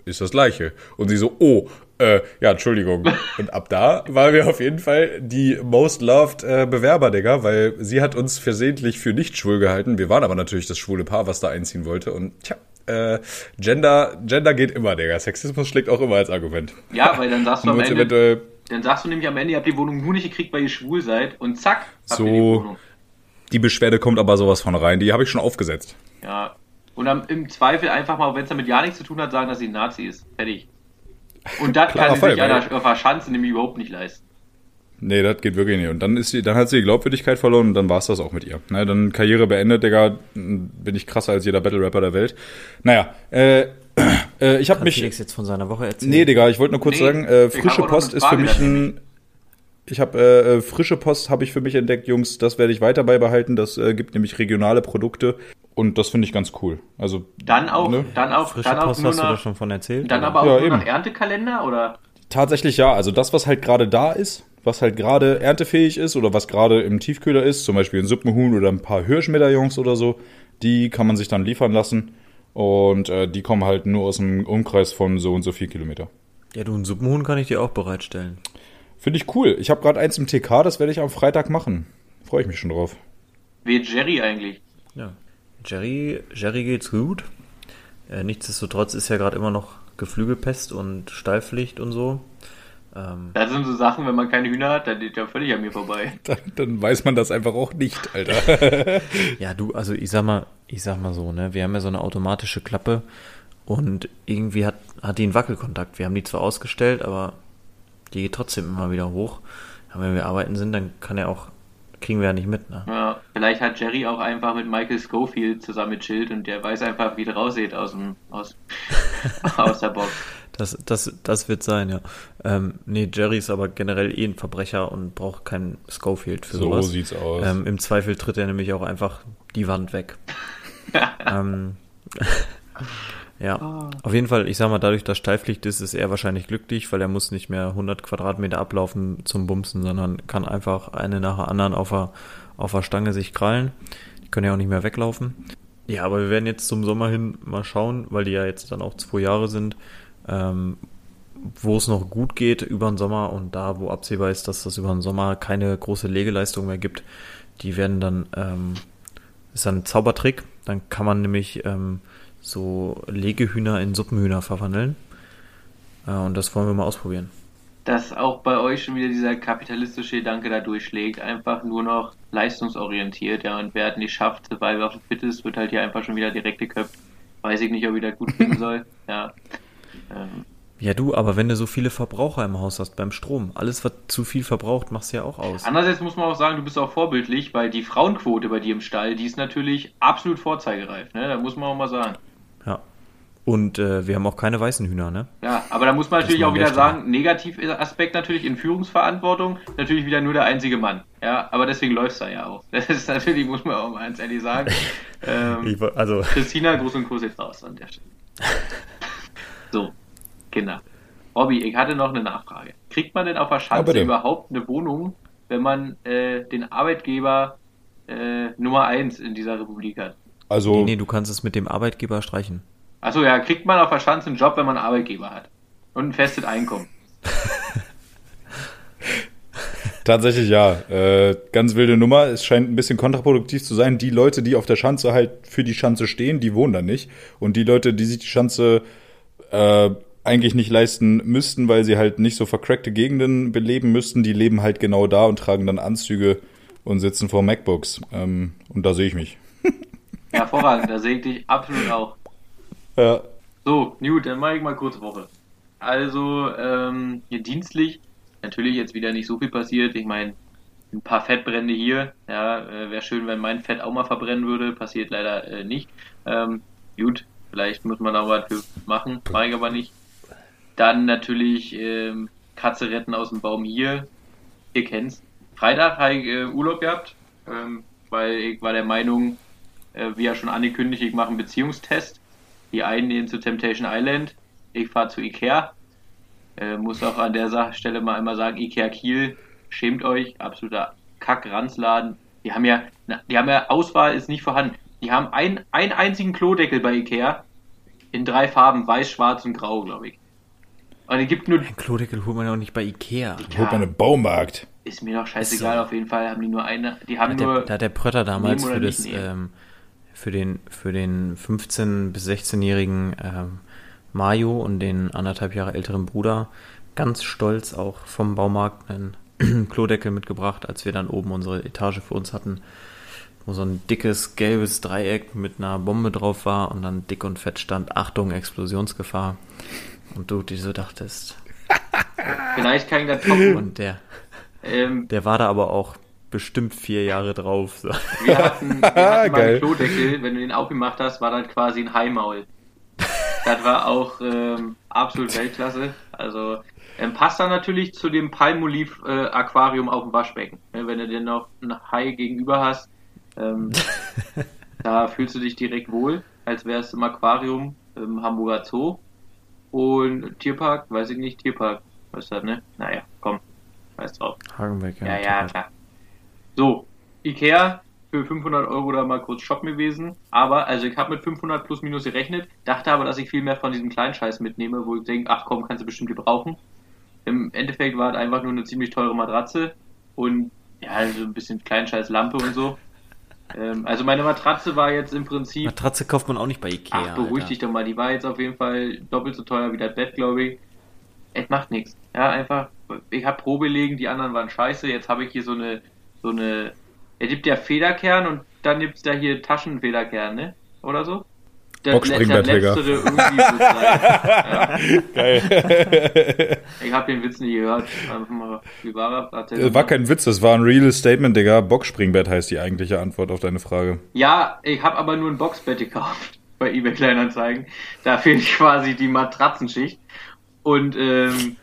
ist das gleiche. Und sie so, oh, äh, ja, Entschuldigung. Und ab da waren wir auf jeden Fall die most loved äh, Bewerber, Digga, weil sie hat uns versehentlich für nicht schwul gehalten. Wir waren aber natürlich das schwule Paar, was da einziehen wollte. Und tja, äh, Gender, Gender geht immer, Digga. Sexismus schlägt auch immer als Argument. Ja, weil dann sagst du am Ende, dann sagst du nämlich am Ende, ihr habt die Wohnung nur nicht gekriegt, weil ihr schwul seid und zack, habt So. ihr die Wohnung. die Beschwerde kommt aber sowas von rein. Die habe ich schon aufgesetzt. Ja. Und dann im Zweifel einfach mal, wenn es damit ja nichts zu tun hat, sagen, dass sie ein Nazi ist. Fertig. Und das kann sie Fall, sich auf der Schanze nämlich überhaupt nicht leisten. Nee, das geht wirklich nicht. Und dann ist sie, dann hat sie die Glaubwürdigkeit verloren und dann war's das auch mit ihr. Ne, dann Karriere beendet, Digga, bin ich krasser als jeder Battle-Rapper der Welt. Naja, äh, Äh, ich habe mich. Felix jetzt von seiner Woche erzählen? Nee, Digga, ich wollte nur kurz Nee, sagen, äh, frische auch Post ist für mich ein. Ich habe äh, äh, frische Post habe ich für mich entdeckt, Jungs. Das werde ich weiter beibehalten. Das äh, gibt nämlich regionale Produkte und das finde ich ganz cool. Also Dann auch, Ne? dann auch, Frische dann auch Post nur hast du da nach, schon von erzählt? dann oder? aber auch Ja, nur eben. nach Erntekalender oder? Tatsächlich ja. Also das, was halt gerade da ist, was halt gerade erntefähig ist oder was gerade im Tiefkühler ist, zum Beispiel ein Suppenhuhn oder ein paar Hirschmedaillons oder so, die kann man sich dann liefern lassen. Und äh, die kommen halt nur aus einem Umkreis von so und so viel Kilometer. Ja, du, ein Suppenhuhn kann ich dir auch bereitstellen. Finde ich cool. Ich habe gerade eins im TK, das werde ich am Freitag machen. Freue ich mich schon drauf. Wie Jerry eigentlich. Ja. Jerry, Jerry geht's gut. Äh, nichtsdestotrotz ist ja gerade immer noch Geflügelpest und Stallpflicht und so. Ähm, Das sind so Sachen, wenn man keine Hühner hat, dann geht ja völlig an mir vorbei. Dann, dann weiß man das einfach auch nicht, Alter. ja, du, also ich sag mal, ich sag mal so, ne, wir haben ja so eine automatische Klappe und irgendwie hat, hat die einen Wackelkontakt. Wir haben die zwar ausgestellt, aber die geht trotzdem immer wieder hoch. Aber wenn wir arbeiten sind, dann kann er auch, kriegen wir ja nicht mit, ne? Ja, vielleicht hat Jerry auch einfach mit Michael Schofield zusammen mit Schild und der weiß einfach, wie es raussieht aus, dem, aus, aus der Box. Das, das, das wird sein, ja. Ähm, nee, Jerry ist aber generell eh ein Verbrecher und braucht kein Schofield für So sowas. sieht's aus. Ähm, Im Zweifel tritt er nämlich auch einfach die Wand weg. ähm, ja, auf jeden Fall, ich sag mal, dadurch, dass Steilpflicht ist, ist er wahrscheinlich glücklich, weil er muss nicht mehr 100 Quadratmeter ablaufen zum Bumsen, sondern kann einfach eine nach der anderen auf der, auf der Stange sich krallen. Die können ja auch nicht mehr weglaufen. Ja, aber wir werden jetzt zum Sommer hin mal schauen, weil die ja jetzt dann auch zwei Jahre sind, ähm, wo es noch gut geht über den Sommer und da, wo absehbar ist, dass das über den Sommer keine große Legeleistung mehr gibt, die werden dann, ähm, ist dann ein Zaubertrick, dann kann man nämlich ähm, so Legehühner in Suppenhühner verwandeln äh, und das wollen wir mal ausprobieren. Dass auch bei euch schon wieder dieser kapitalistische Gedanke da durchschlägt, einfach nur noch leistungsorientiert, ja, und wer es nicht schafft, Survival of the Fittest, wird halt hier einfach schon wieder direkt geköpft. Weiß ich nicht, ob ich das gut finden soll, ja. Ja, du, aber wenn du so viele Verbraucher im Haus hast beim Strom, alles, was zu viel verbraucht, machst du ja auch aus. Andererseits muss man auch sagen, du bist auch vorbildlich, weil die Frauenquote bei dir im Stall, die ist natürlich absolut vorzeigereif, ne? Da muss man auch mal sagen. Ja. Und äh, wir haben auch keine weißen Hühner, ne? Ja, aber da muss man natürlich auch wieder der Stelle. sagen, Negativaspekt natürlich in Führungsverantwortung, natürlich wieder nur der einzige Mann. Ja, aber deswegen läuft's da ja auch. Das ist natürlich, muss man auch mal ganz ehrlich sagen. Ähm, wo- also, Christina, Gruß und Kuss jetzt raus an der Stelle. So, Kinder. Robby, ich hatte noch eine Nachfrage. Kriegt man denn auf der Schanze überhaupt eine Wohnung, wenn man äh, den Arbeitgeber äh, Nummer 1 in dieser Republik hat? Also nee, nee, du kannst es mit dem Arbeitgeber streichen. Achso, ja, kriegt man auf der Schanze einen Job, wenn man einen Arbeitgeber hat. Und ein festes Einkommen. tatsächlich ja. Äh, ganz wilde Nummer. Es scheint ein bisschen kontraproduktiv zu sein. Die Leute, die auf der Schanze halt für die Schanze stehen, die wohnen da nicht. Und die Leute, die sich die Schanze äh, eigentlich nicht leisten müssten, weil sie halt nicht so vercrackte Gegenden beleben müssten, die leben halt genau da und tragen dann Anzüge und sitzen vor MacBooks. Ähm, und da sehe ich mich. Hervorragend, da sehe ich dich absolut auch. Ja. So, Newt, dann mache ich mal kurz Woche. Also, ähm, hier dienstlich, natürlich jetzt wieder nicht so viel passiert. Ich meine, ein paar Fettbrände hier. Ja, äh, wäre schön, wenn mein Fett auch mal verbrennen würde. Passiert leider äh, nicht. Ähm, gut, vielleicht muss man da was für machen. Mache ich aber nicht. Dann natürlich ähm, Katze retten aus dem Baum hier. Ihr kennt's. Freitag habe ich äh, Urlaub gehabt, ähm, weil ich war der Meinung, äh, wie ja schon angekündigt, ich mache einen Beziehungstest. Die einen gehen zu Temptation Island, ich fahre zu Ikea. Äh, muss auch an der Stelle mal einmal sagen, Ikea Kiel, schämt euch, absoluter Kack-Ranzladen. Die haben ja, die haben ja, Auswahl ist nicht vorhanden. Die haben ein, einen einzigen Klodeckel bei Ikea in drei Farben, weiß, schwarz und grau, glaube ich. Und es gibt nur, Ein Klodeckel holt man ja auch nicht bei Ikea. Holt man einen Baumarkt. ist mir doch scheißegal, So. auf jeden Fall haben die nur eine, die haben Da hat, der, nur, da hat der Prötter damals für, das, ähm, für, den, für den 15- bis 16-jährigen ähm, Mario und den anderthalb Jahre älteren Bruder ganz stolz auch vom Baumarkt einen Klodeckel mitgebracht, als wir dann oben unsere Etage für uns hatten, wo so ein dickes gelbes Dreieck mit einer Bombe drauf war und dann dick und fett stand, Achtung, Explosionsgefahr. Und du dir so dachtest. vielleicht kann ich das toppen. Und der, Ähm, der war da aber auch bestimmt vier Jahre drauf. So. Wir hatten, wir hatten mal einen Klodeckel, wenn du den aufgemacht hast, war das quasi ein Haimaul. Da das war auch ähm, absolut Weltklasse. Also ähm, passt dann natürlich zu dem Palmolive äh, Aquarium auf dem Waschbecken. Ne, wenn du dir noch ein Hai gegenüber hast, ähm, da fühlst du dich direkt wohl, als wärst du im Aquarium im Hamburger Zoo. Und Tierpark, weiß ich nicht, Tierpark, was ist das, ne? Naja, komm, weiß drauf. Hagenbeck, Ja, ja, klar. So, Ikea für 500 Euro da mal kurz shoppen gewesen. Aber, also ich habe mit 500 plus minus gerechnet, dachte aber, dass ich viel mehr von diesem kleinen Scheiß mitnehme, wo ich denke, ach komm, kannst du bestimmt gebrauchen. Im Endeffekt war es einfach nur eine ziemlich teure Matratze und ja, so ein bisschen Kleinscheiß Lampe und so. Ähm, also meine Matratze war jetzt im Prinzip Matratze kauft man auch nicht bei Ikea. Ach, beruhig Alter. dich doch mal. Die war jetzt auf jeden Fall doppelt so teuer wie das Bett, glaube ich. Es macht nichts. Ja, einfach, ich habe Probelegen, die anderen waren scheiße. Jetzt habe ich hier so eine, so eine, er gibt ja Federkern und dann gibt's da hier Taschenfederkern, ne? Oder so? Das, Boxspringbett, das Digga. letztere irgendwie so sein. Geil. Ich habe den Witz nicht gehört. Mal, Wie war er? Erzähl War mal. kein Witz, das war ein reales Statement, Digga. Boxspringbett heißt die eigentliche Antwort auf deine Frage. Ja, ich habe aber nur ein Boxbett gekauft bei eBay Kleinanzeigen. Da fehlt quasi die Matratzenschicht. Und ähm,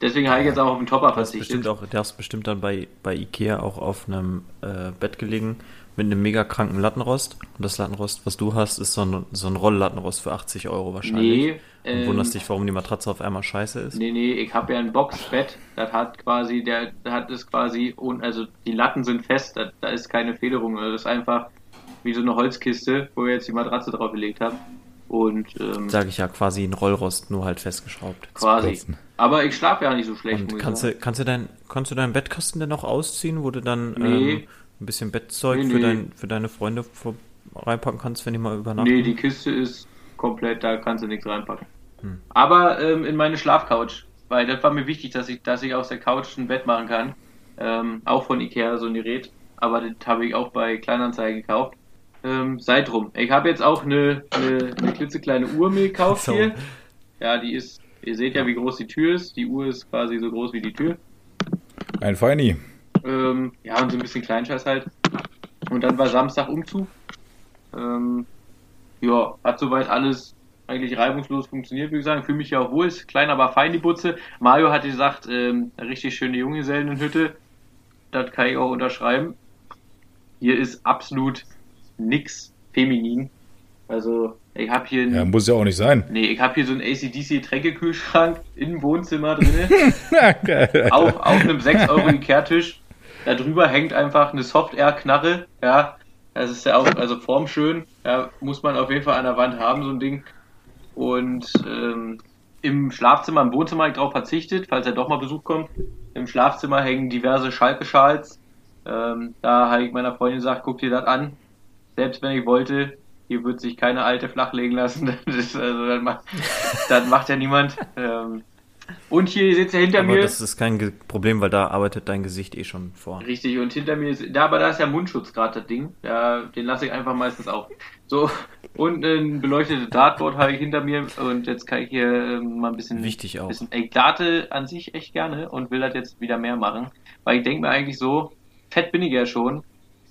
deswegen habe ich jetzt auch auf den Topper Du hast bestimmt verzichtet. auch, der hast bestimmt dann bei, bei Ikea auch auf einem äh, Bett gelegen mit einem mega kranken Lattenrost. Und das Lattenrost, was du hast, ist so ein, so ein Rolllattenrost für 80 Euro wahrscheinlich. Nee, Und ähm, wunderst dich, warum die Matratze auf einmal scheiße ist. Nee, nee, ich habe ja ein Boxbett. Das hat quasi, der hat es quasi, und also die Latten sind fest, da, da ist keine Federung. Also Das ist einfach wie so eine Holzkiste, wo wir jetzt die Matratze drauf gelegt haben. Und ähm, Sage ich ja, quasi ein Rollrost, nur halt festgeschraubt. quasi. Aber ich schlafe ja nicht so schlecht. Und kannst du, kannst du dein, kannst du deinen Bettkasten denn auch ausziehen, wo du dann Nee. ähm, ein bisschen Bettzeug Nee, für, nee. dein, für deine Freunde vor, reinpacken kannst, wenn die mal übernachten? Nee, die Kiste ist komplett, da kannst du nichts reinpacken. Hm. Aber ähm, in meine Schlafcouch, weil das war mir wichtig, dass ich, dass ich aus der Couch ein Bett machen kann. Ähm, auch von Ikea, so ein Gerät. Aber das habe ich auch bei Kleinanzeigen gekauft. Ähm, sei drum. Ich habe jetzt auch eine, eine, eine klitzekleine Uhr mir gekauft So. hier. Ja, die ist, ihr seht ja, wie groß die Tür ist. Die Uhr ist quasi so groß wie die Tür. Ein Feini. Ähm, ja, und so ein bisschen Kleinscheiß halt. Und dann war Samstag Umzug. Ähm, ja, hat soweit alles eigentlich reibungslos funktioniert, würde ich sagen. Fühle mich ja auch wohl, ist klein, aber fein die Butze. Mario hatte gesagt, ähm, richtig schöne Junggesellenhütte. Das kann ich auch unterschreiben. Hier ist absolut nix feminin. Also, ich habe hier ein, Ja, muss ja auch nicht sein. nee, ich habe hier so einen ACDC Tränkekühlschrank im Wohnzimmer Geil. auf, auf einem 6 Euro Ikea-Tisch. Da drüber hängt einfach eine Soft-Air-Knarre. Ja, das ist ja auch, also formschön. Ja, muss man auf jeden Fall an der Wand haben, so ein Ding. Und ähm, im Schlafzimmer, im Wohnzimmer habe ich drauf verzichtet, falls er doch mal Besuch kommt. Im Schlafzimmer hängen diverse Schalke-Schals. Ähm, da habe ich meiner Freundin gesagt, guck dir das an. Selbst wenn ich wollte, hier wird sich keine alte flachlegen lassen. Das, ist, also, das, macht, das macht ja niemand. Ähm, und hier sitzt er hinter Aber mir. das ist kein Problem, weil da arbeitet dein Gesicht eh schon vor. Richtig, und hinter mir ist, da, aber da ist ja Mundschutz gerade das Ding. Ja, den lasse ich einfach meistens auf. So, und ein beleuchtetes Dartboard habe ich hinter mir und jetzt kann ich hier ähm, mal ein bisschen. Wichtig auch. Bisschen, ich date an sich echt gerne und will das jetzt wieder mehr machen. Weil ich denke mir eigentlich so, fett bin ich ja schon.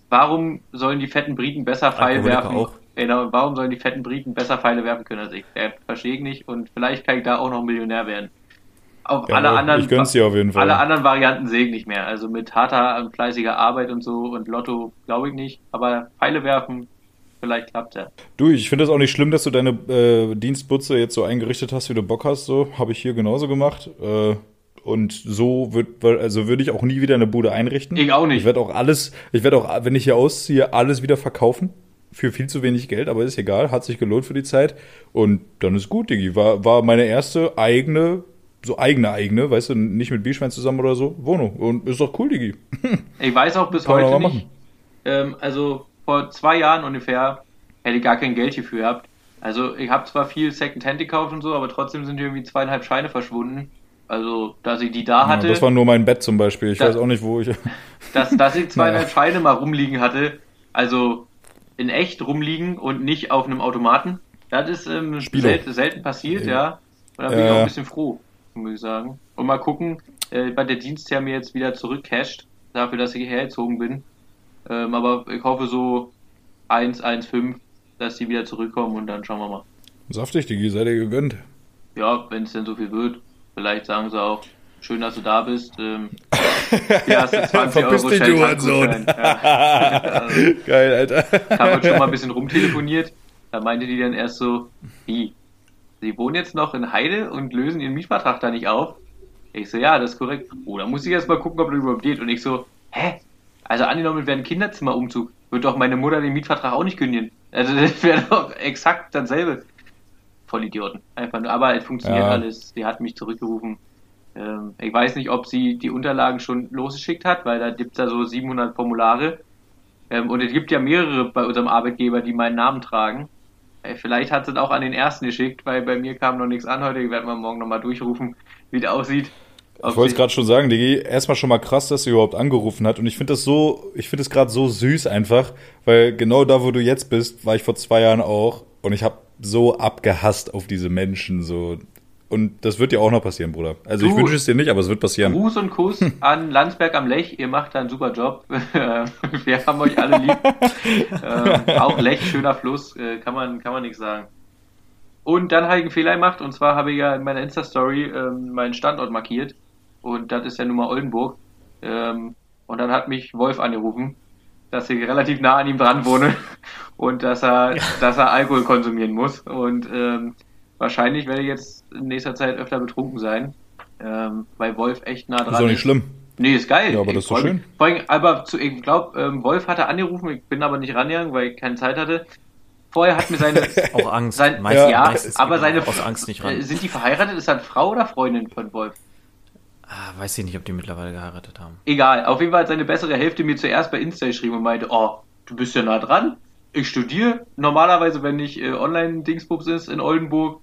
Warum sollen die fetten Briten besser Pfeile Alkoholiker werfen? auch. Genau, warum sollen die fetten Briten besser Pfeile werfen können als ich? Der verstehe ich nicht und vielleicht kann ich da auch noch Millionär werden. Auf Ja, alle anderen. ich gönn's dir auf jeden Fall. Alle anderen Varianten sehe ich nicht mehr. Also mit harter fleißiger Arbeit und so und Lotto glaube ich nicht. Aber Pfeile werfen, vielleicht klappt ja. Du, ich finde es auch nicht schlimm, dass du deine äh, Dienstbutze jetzt so eingerichtet hast, wie du Bock hast. So habe ich hier genauso gemacht. Äh, und so wird, also würde ich auch nie wieder eine Bude einrichten. Ich auch nicht. Ich werde auch alles, ich werde auch, wenn ich hier ausziehe, alles wieder verkaufen. Für viel zu wenig Geld, aber ist egal, hat sich gelohnt für die Zeit. Und dann ist gut, Digi. War, war meine erste eigene, so eigene eigene, weißt du, nicht mit Bischwein zusammen oder so, Wohnung. Und ist doch cool, Digi. Ich weiß auch bis Kann heute nicht. Ähm, also vor zwei Jahren ungefähr hätte ich gar kein Geld hierfür gehabt. Also ich habe zwar viel Secondhand gekauft und so, aber trotzdem sind irgendwie zweieinhalb Scheine verschwunden. Also, dass ich die da Ja, hatte, das war nur mein Bett zum Beispiel. Ich Da- weiß auch nicht, wo ich. dass, dass ich zweieinhalb Naja. Scheine mal rumliegen hatte, also in echt rumliegen und nicht auf einem Automaten. Das ist ähm, selten, selten passiert, ja. Und da bin Ja, ich auch ja. ein bisschen froh, muss ich sagen. Und mal gucken, äh, bei der Dienstherr mir jetzt wieder zurückcasht, dafür, dass ich hierher gezogen bin. Ähm, aber ich hoffe so 1, 1, 5, dass die wieder zurückkommen und dann schauen wir mal. Saftig, Digi, sei dir gegönnt. Ja, wenn es denn so viel wird. Vielleicht sagen sie auch, schön, dass du da bist. Ähm, hier hast du 20 Verpiss Euro dich, du. Hurensohn. Ja. also, Geil, Alter. haben wir schon mal ein bisschen rumtelefoniert. Da meinte die dann erst so, wie? Sie wohnen jetzt noch in Heide und lösen ihren Mietvertrag da nicht auf? Ich so, ja, das ist korrekt. Oh, da muss ich erst mal gucken, ob das überhaupt geht. Und ich so, hä? Also angenommen, wäre ein Kinderzimmerumzug, wird doch meine Mutter den Mietvertrag auch nicht kündigen. Also das wäre doch exakt dasselbe. Vollidioten. Einfach nur, aber es funktioniert Ja. alles. Sie hat mich zurückgerufen. Ähm, ich weiß nicht, ob sie die Unterlagen schon losgeschickt hat, weil da gibt's ja so 700 Formulare. Ähm, und es gibt ja mehrere bei unserem Arbeitgeber, die meinen Namen tragen. Äh, vielleicht hat es auch an den ersten geschickt, weil bei mir kam noch nichts an heute. Ich werde mal morgen nochmal durchrufen, wie es aussieht. Ich wollte es gerade schon sagen, Digi, erstmal schon mal krass, dass sie überhaupt angerufen hat. Und ich finde das so, ich finde es gerade so süß einfach, weil genau da, wo du jetzt bist, war ich vor zwei Jahren auch. Und ich habe so abgehasst auf diese Menschen so. Und das wird dir auch noch passieren, Bruder. Also ich Du- wünsche es dir nicht, aber es wird passieren. Gruß und Kuss an Landsberg am Lech. Ihr macht da einen super Job. Wir haben euch alle lieb. ähm, auch Lech, schöner Fluss, äh, kann man, kann man nichts sagen. Und dann habe ich einen Fehler gemacht. Und zwar habe ich ja in meiner Insta-Story ähm, meinen Standort markiert. Und das ist ja nun mal Oldenburg. Ähm, und dann hat mich Wolf angerufen, dass ich relativ nah an ihm dran wohne und dass er, dass er Alkohol konsumieren muss. Und ähm, wahrscheinlich werde ich jetzt in nächster Zeit öfter betrunken sein, ähm, weil Wolf echt nah dran Ist doch nicht schlimm. Nee, ist geil. Ja, aber Ich das ist mich. schön. Vor allem, aber zu, ich glaube, ähm, Wolf hatte angerufen, ich bin aber nicht rangegangen, weil ich keine Zeit hatte. Vorher hat mir seine. Auch Angst. Sein, Meistens- ja, meistens aber seine. aus Angst nicht ran. Äh, Sind die verheiratet? Ist das Frau oder Freundin von Wolf? Ah, weiß ich nicht, ob die mittlerweile geheiratet haben. Egal. Auf jeden Fall hat seine bessere Hälfte mir zuerst bei Insta geschrieben und meinte: Oh, du bist ja nah dran. Ich studiere normalerweise, wenn nicht äh, Online-Dingsbums ist in Oldenburg.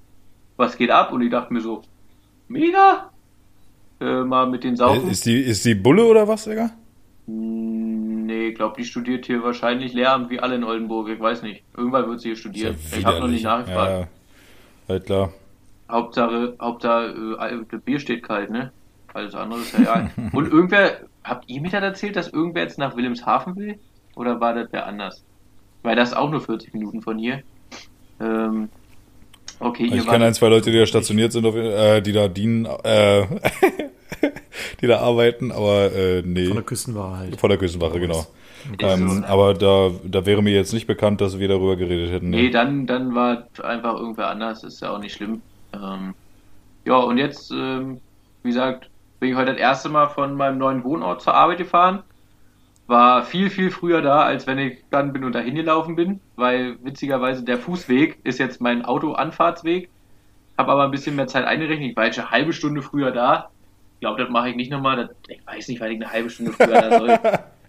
Was geht ab? Und ich dachte mir so: Mega! Äh, mal mit den Saufen. Ist die, ist die Bulle oder was, Digga? Hm, Nee, ich glaube, die studiert hier wahrscheinlich Lehramt wie alle in Oldenburg. Ich weiß nicht. Irgendwann wird sie hier studieren. ich habe noch nicht nachgefragt. Ja, halt klar. Hauptsache, Hauptsache, äh, das Bier steht kalt, ne? Alles andere ist ja egal. Und irgendwer, habt ihr mir das erzählt, dass irgendwer jetzt nach Wilhelmshaven will? Oder war das wer anders? Weil das ist auch nur 40 Minuten von hier. Ähm, okay, ihr Ich kenne ein, zwei Leute, die da stationiert sind, auf, äh, die da dienen, äh, die da arbeiten, aber äh, nee. Von der Küstenwache halt. Vor der Küstenwache, genau. Ähm, aber da, da wäre mir jetzt nicht bekannt, dass wir darüber geredet hätten. Nee, dann, dann war einfach irgendwer anders, ist ja auch nicht schlimm. Ähm, ja, und jetzt, ähm, wie gesagt, bin ich heute das erste Mal von meinem neuen Wohnort zur Arbeit gefahren. War viel, viel früher da, als wenn ich dann bin und dahin gelaufen bin, weil witzigerweise der Fußweg ist jetzt mein Autoanfahrtsweg. Hab aber ein bisschen mehr Zeit eingerechnet. Ich war jetzt eine halbe Stunde früher da. Ich glaube, das mache ich nicht nochmal. Das- Ich weiß nicht, weil ich eine halbe Stunde früher da soll.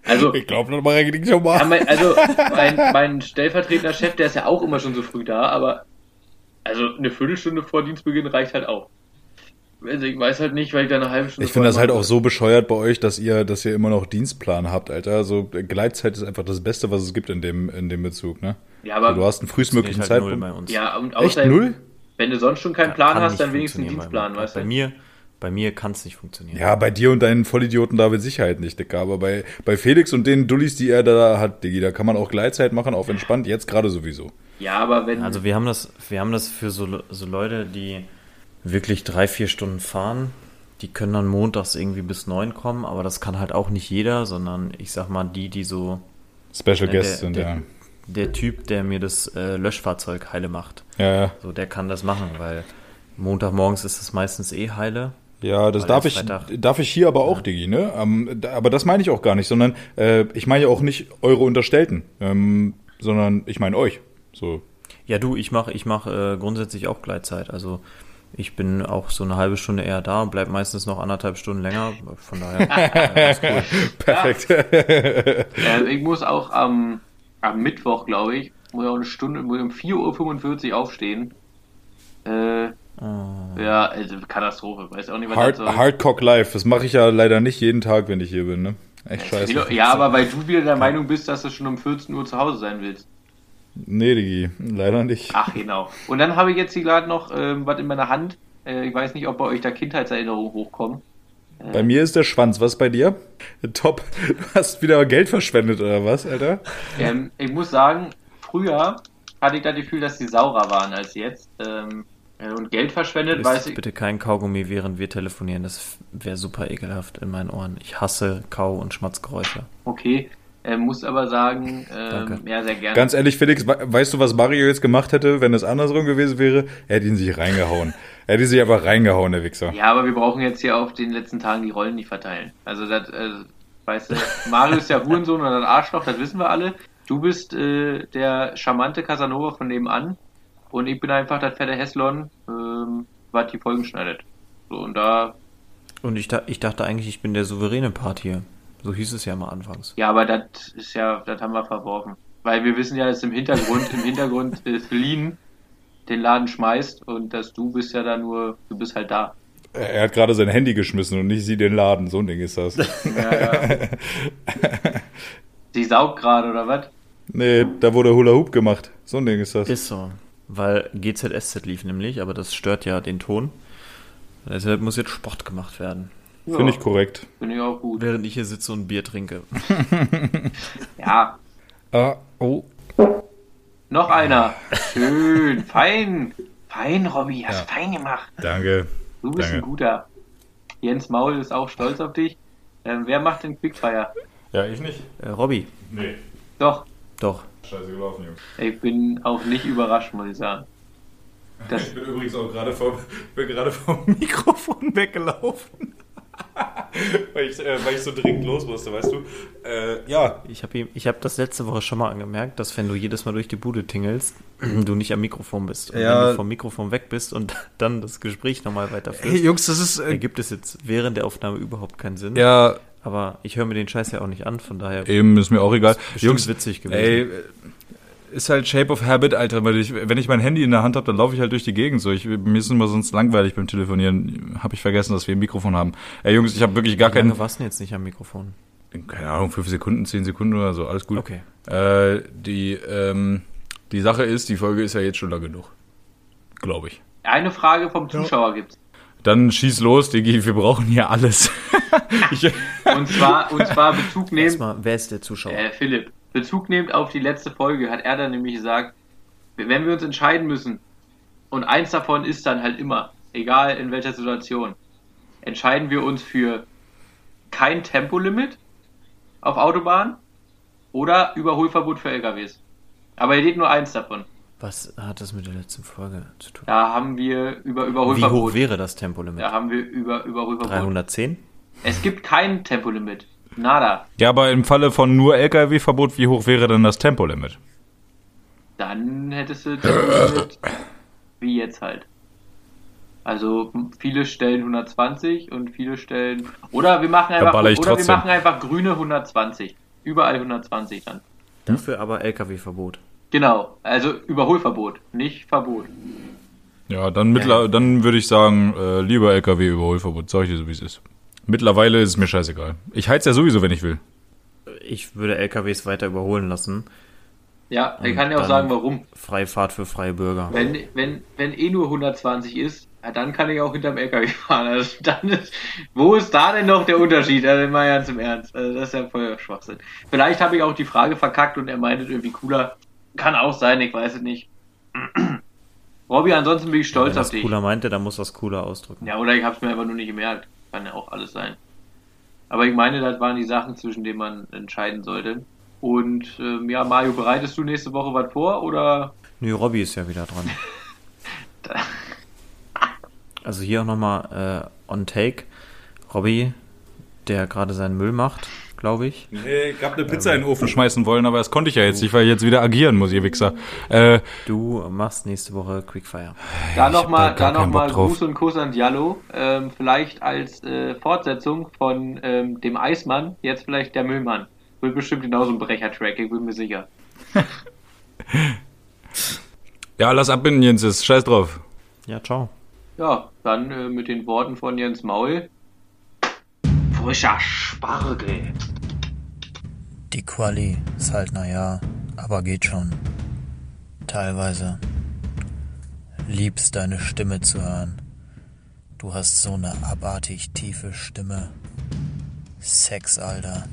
Also, Ich glaube, das mache ich nicht schon ja, mein, also mein, mein stellvertretender Chef, der ist ja auch immer schon so früh da, aber also eine Viertelstunde vor Dienstbeginn reicht halt auch. Also ich weiß halt nicht, weil ich da eine halbe Stunde Ich finde das halt auch so bescheuert bei euch, dass ihr, dass ihr immer noch Dienstplan habt, Alter. Also Gleitzeit ist einfach das Beste, was es gibt in dem, in dem Bezug, ne? Ja, aber du hast einen frühestmöglichen halt null Zeitpunkt. bei uns. ja und Echt außerdem, null? wenn du sonst schon keinen Plan Kann hast, dann wenigstens einen Dienstplan, bei, weißt bei du? mir, bei mir kann es nicht funktionieren. Ja, bei dir und deinen Vollidioten da mit Sicherheit nicht, Dicker. Aber bei, bei Felix und den Dullis, die er da hat, Diggi, da kann man auch Gleitzeit machen, auf entspannt, jetzt gerade sowieso. Ja, aber wenn Also wir haben das, wir haben das für so, so Leute, die wirklich drei, vier Stunden fahren. Die können dann montags irgendwie bis neun kommen, aber das kann halt auch nicht jeder, sondern ich sag mal die, die so Special Ja, Guests sind, der, ja. der Typ, der mir das äh, Löschfahrzeug heile macht. Ja, ja. So, der kann das machen, weil Montagmorgens ist es meistens eh heile. Ja, das Weil darf ich, Freitag- darf ich hier aber auch, Digi, ne? Ähm, da- aber das meine ich auch gar nicht, sondern äh, ich meine ja auch nicht eure Unterstellten, ähm, sondern ich meine euch. So. Ja, du, ich mache ich mach, äh, grundsätzlich auch Gleitzeit. Also ich bin auch so eine halbe Stunde eher da und bleib meistens noch anderthalb Stunden länger. Von daher ist cool. Perfekt. äh, ich muss auch am, am Mittwoch, glaube ich, muss auch eine Stunde, muss um 4.45 Uhr aufstehen. Äh, Ja, also Katastrophe. Weiß auch nicht, was Hard, das soll. Hardcock Live, das mache ich ja leider nicht jeden Tag, wenn ich hier bin, ne? Echt scheiße. Ja, aber weil du wieder der Meinung bist, dass du schon um 14 Uhr zu Hause sein willst. Nee, Digi, leider nicht. Ach, genau. Und dann habe ich jetzt hier gerade noch ähm, was in meiner Hand. Äh, ich weiß nicht, ob bei euch da Kindheitserinnerungen hochkommen. Bei mir ist der Schwanz, was bei dir? Top. Du hast wieder Geld verschwendet oder was, Alter? Ähm, ich muss sagen, früher hatte ich das Gefühl, dass die saurer waren als jetzt. Ähm, äh, und Geld verschwendet, weiß ich. bitte kein Kaugummi, während wir telefonieren. Das wäre super ekelhaft in meinen Ohren. Ich hasse Kau- und Schmatzgeräusche. Okay. Äh, muss aber sagen, Danke. ja, sehr gerne. Ganz ehrlich, Felix, we- weißt du, was Mario jetzt gemacht hätte, wenn es andersrum gewesen wäre? Er hätte ihn sich reingehauen. er hätte sich einfach reingehauen, der Wichser. Ja, aber wir brauchen jetzt hier auf den letzten Tagen die Rollen nicht verteilen. Also das, äh, weißt du, Mario ist der Hurensohn oder ein Arschloch, das wissen wir alle. Du bist äh, der charmante Casanova von nebenan und ich bin einfach das fette Heslon, ähm, was die Folgen schneidet. So, und da, Und ich, da, ich dachte eigentlich, ich bin der souveräne Part hier. So hieß es ja mal anfangs. ja, aber das ist ja, das haben wir verworfen. Weil wir wissen ja, dass im Hintergrund, im Hintergrund äh, Celine den Laden schmeißt und dass du bist ja da nur, du bist halt da. Er hat gerade sein Handy geschmissen und nicht sie den Laden. So ein Ding ist das. Ja, ja. Sie saugt gerade, oder was? nee, da wurde Hula Hoop gemacht. So ein Ding ist das. Ist so. Weil GZSZ lief nämlich, aber das stört ja den Ton. Deshalb muss jetzt Sport gemacht werden. Finde ich korrekt. Finde ich auch gut. Während ich hier sitze und ein Bier trinke. Ja, Ah, oh. noch einer. Schön, fein. Fein, Robby, hast Ja. fein gemacht. Danke. Du bist Danke. ein guter. Jens Maul ist auch stolz auf dich. Ähm, wer macht den Quickfire? Ja, ich nicht. Äh, Robby, Nee. Doch, doch. Scheiße gelaufen, Jungs. ich bin auch nicht überrascht, muss ich sagen. Das, Ich bin übrigens auch gerade vom, bin gerade vom Mikrofon weggelaufen. Weil, ich, äh, weil ich so dringend los musste, weißt du? Äh, ja. Ich habe ich hab das letzte Woche schon mal angemerkt, dass wenn du jedes Mal durch die Bude tingelst, du nicht am Mikrofon bist. Und Ja. wenn du vom Mikrofon weg bist und dann das Gespräch nochmal weiterführst, Hey, Jungs, das ist. Äh, ergibt es jetzt während der Aufnahme überhaupt keinen Sinn. ja, Aber ich höre mir den Scheiß ja auch nicht an, von daher eben, ist mir auch egal. Jungs, witzig gewesen. ey, ist halt Shape of Habit, Alter. Weil ich, wenn ich mein Handy in der Hand habe, dann laufe ich halt durch die Gegend. So, ich, mir ist immer sonst langweilig beim Telefonieren. Habe ich vergessen, dass wir ein Mikrofon haben. Ey, Jungs, ich habe wirklich gar Wie lange keinen. warst du denn jetzt nicht am Mikrofon? Keine Ahnung, fünf Sekunden, zehn Sekunden oder so, alles gut. Okay. Äh, die, ähm, die Sache ist, die Folge ist ja jetzt schon lang genug. Glaube ich. eine Frage vom Zuschauer gibt's. Dann schieß los, Digi, wir brauchen hier alles. ich, Und zwar, und zwar Bezug nehmen, Erstmal, wer ist der Zuschauer? äh, Philipp, Bezug nehmend auf die letzte Folge hat er dann nämlich gesagt, wenn wir uns entscheiden müssen, und eins davon ist dann halt immer, egal in welcher Situation, entscheiden wir uns für kein Tempolimit auf Autobahn oder Überholverbot für LKWs. Aber er geht nur eins davon. Was hat das mit der letzten Folge zu tun? Da haben wir über Wie Überholverbot. hoch wäre das Tempolimit? da haben wir über Überholverbot. 310? Es gibt kein Tempolimit. Nada. ja, aber im Falle von nur LKW-Verbot, wie hoch wäre denn das Tempolimit? Dann hättest du Tempolimit wie jetzt halt. Also viele stellen 120 und viele stellen. Oder wir machen einfach, oder wir machen einfach grüne 120. Überall 120 dann. Dafür aber LKW-Verbot. Genau. Also Überholverbot, nicht Verbot. Ja, dann, mittler, Ja. dann würde ich sagen, äh, lieber LKW-Überholverbot, sag ich dir so, wie es ist. Mittlerweile ist es mir scheißegal. Ich heiz ja sowieso, wenn ich will. Ich würde LKWs weiter überholen lassen. Ja, ich Und kann ja auch sagen, warum. Freie Fahrt für freie Bürger. Wenn, wenn, wenn eh nur 120 ist, ja, dann kann ich auch hinterm LKW fahren. Also dann ist, wo ist da denn noch der Unterschied? Also mal ganz im Ernst. Also das ist ja voll Schwachsinn. Vielleicht habe ich auch die Frage verkackt und er meint es irgendwie cooler. Kann auch sein, ich weiß es nicht. Robby, ansonsten bin ich Wenn stolz auf das dich. cooler meinte, dann muss das cooler ausdrücken. Ja, oder ich habe es mir einfach nur nicht gemerkt. Kann ja auch alles sein. Aber ich meine, das waren die Sachen, zwischen denen man entscheiden sollte. Und ähm, ja, Mario, bereitest du nächste Woche was vor oder Nö, Robby ist ja wieder dran. Also hier auch nochmal äh, on take. Robby, der gerade seinen Müll macht, glaube ich. Nee, ich hab eine Pizza in den Ofen schmeißen wollen, aber das konnte ich ja jetzt nicht, weil ich jetzt wieder agieren muss, ihr Wichser. Äh, Du machst nächste Woche Quickfire. Da nochmal hab da da noch mal. Gruß und Kuss an Diallo. Ähm, vielleicht als äh, Fortsetzung von ähm, dem Eismann, jetzt vielleicht der Müllmann. Wird bestimmt genauso ein Brecher-Track, ich bin mir sicher. ja, lass abbinden, Jens, scheiß drauf. Ja, ciao. Ja, dann äh, mit den Worten von Jens Maul. Frischer Spargel. Die Quali ist halt naja, aber geht schon. Teilweise. Liebst deine Stimme zu hören. Du hast so eine abartig tiefe Stimme. Sex, Alter.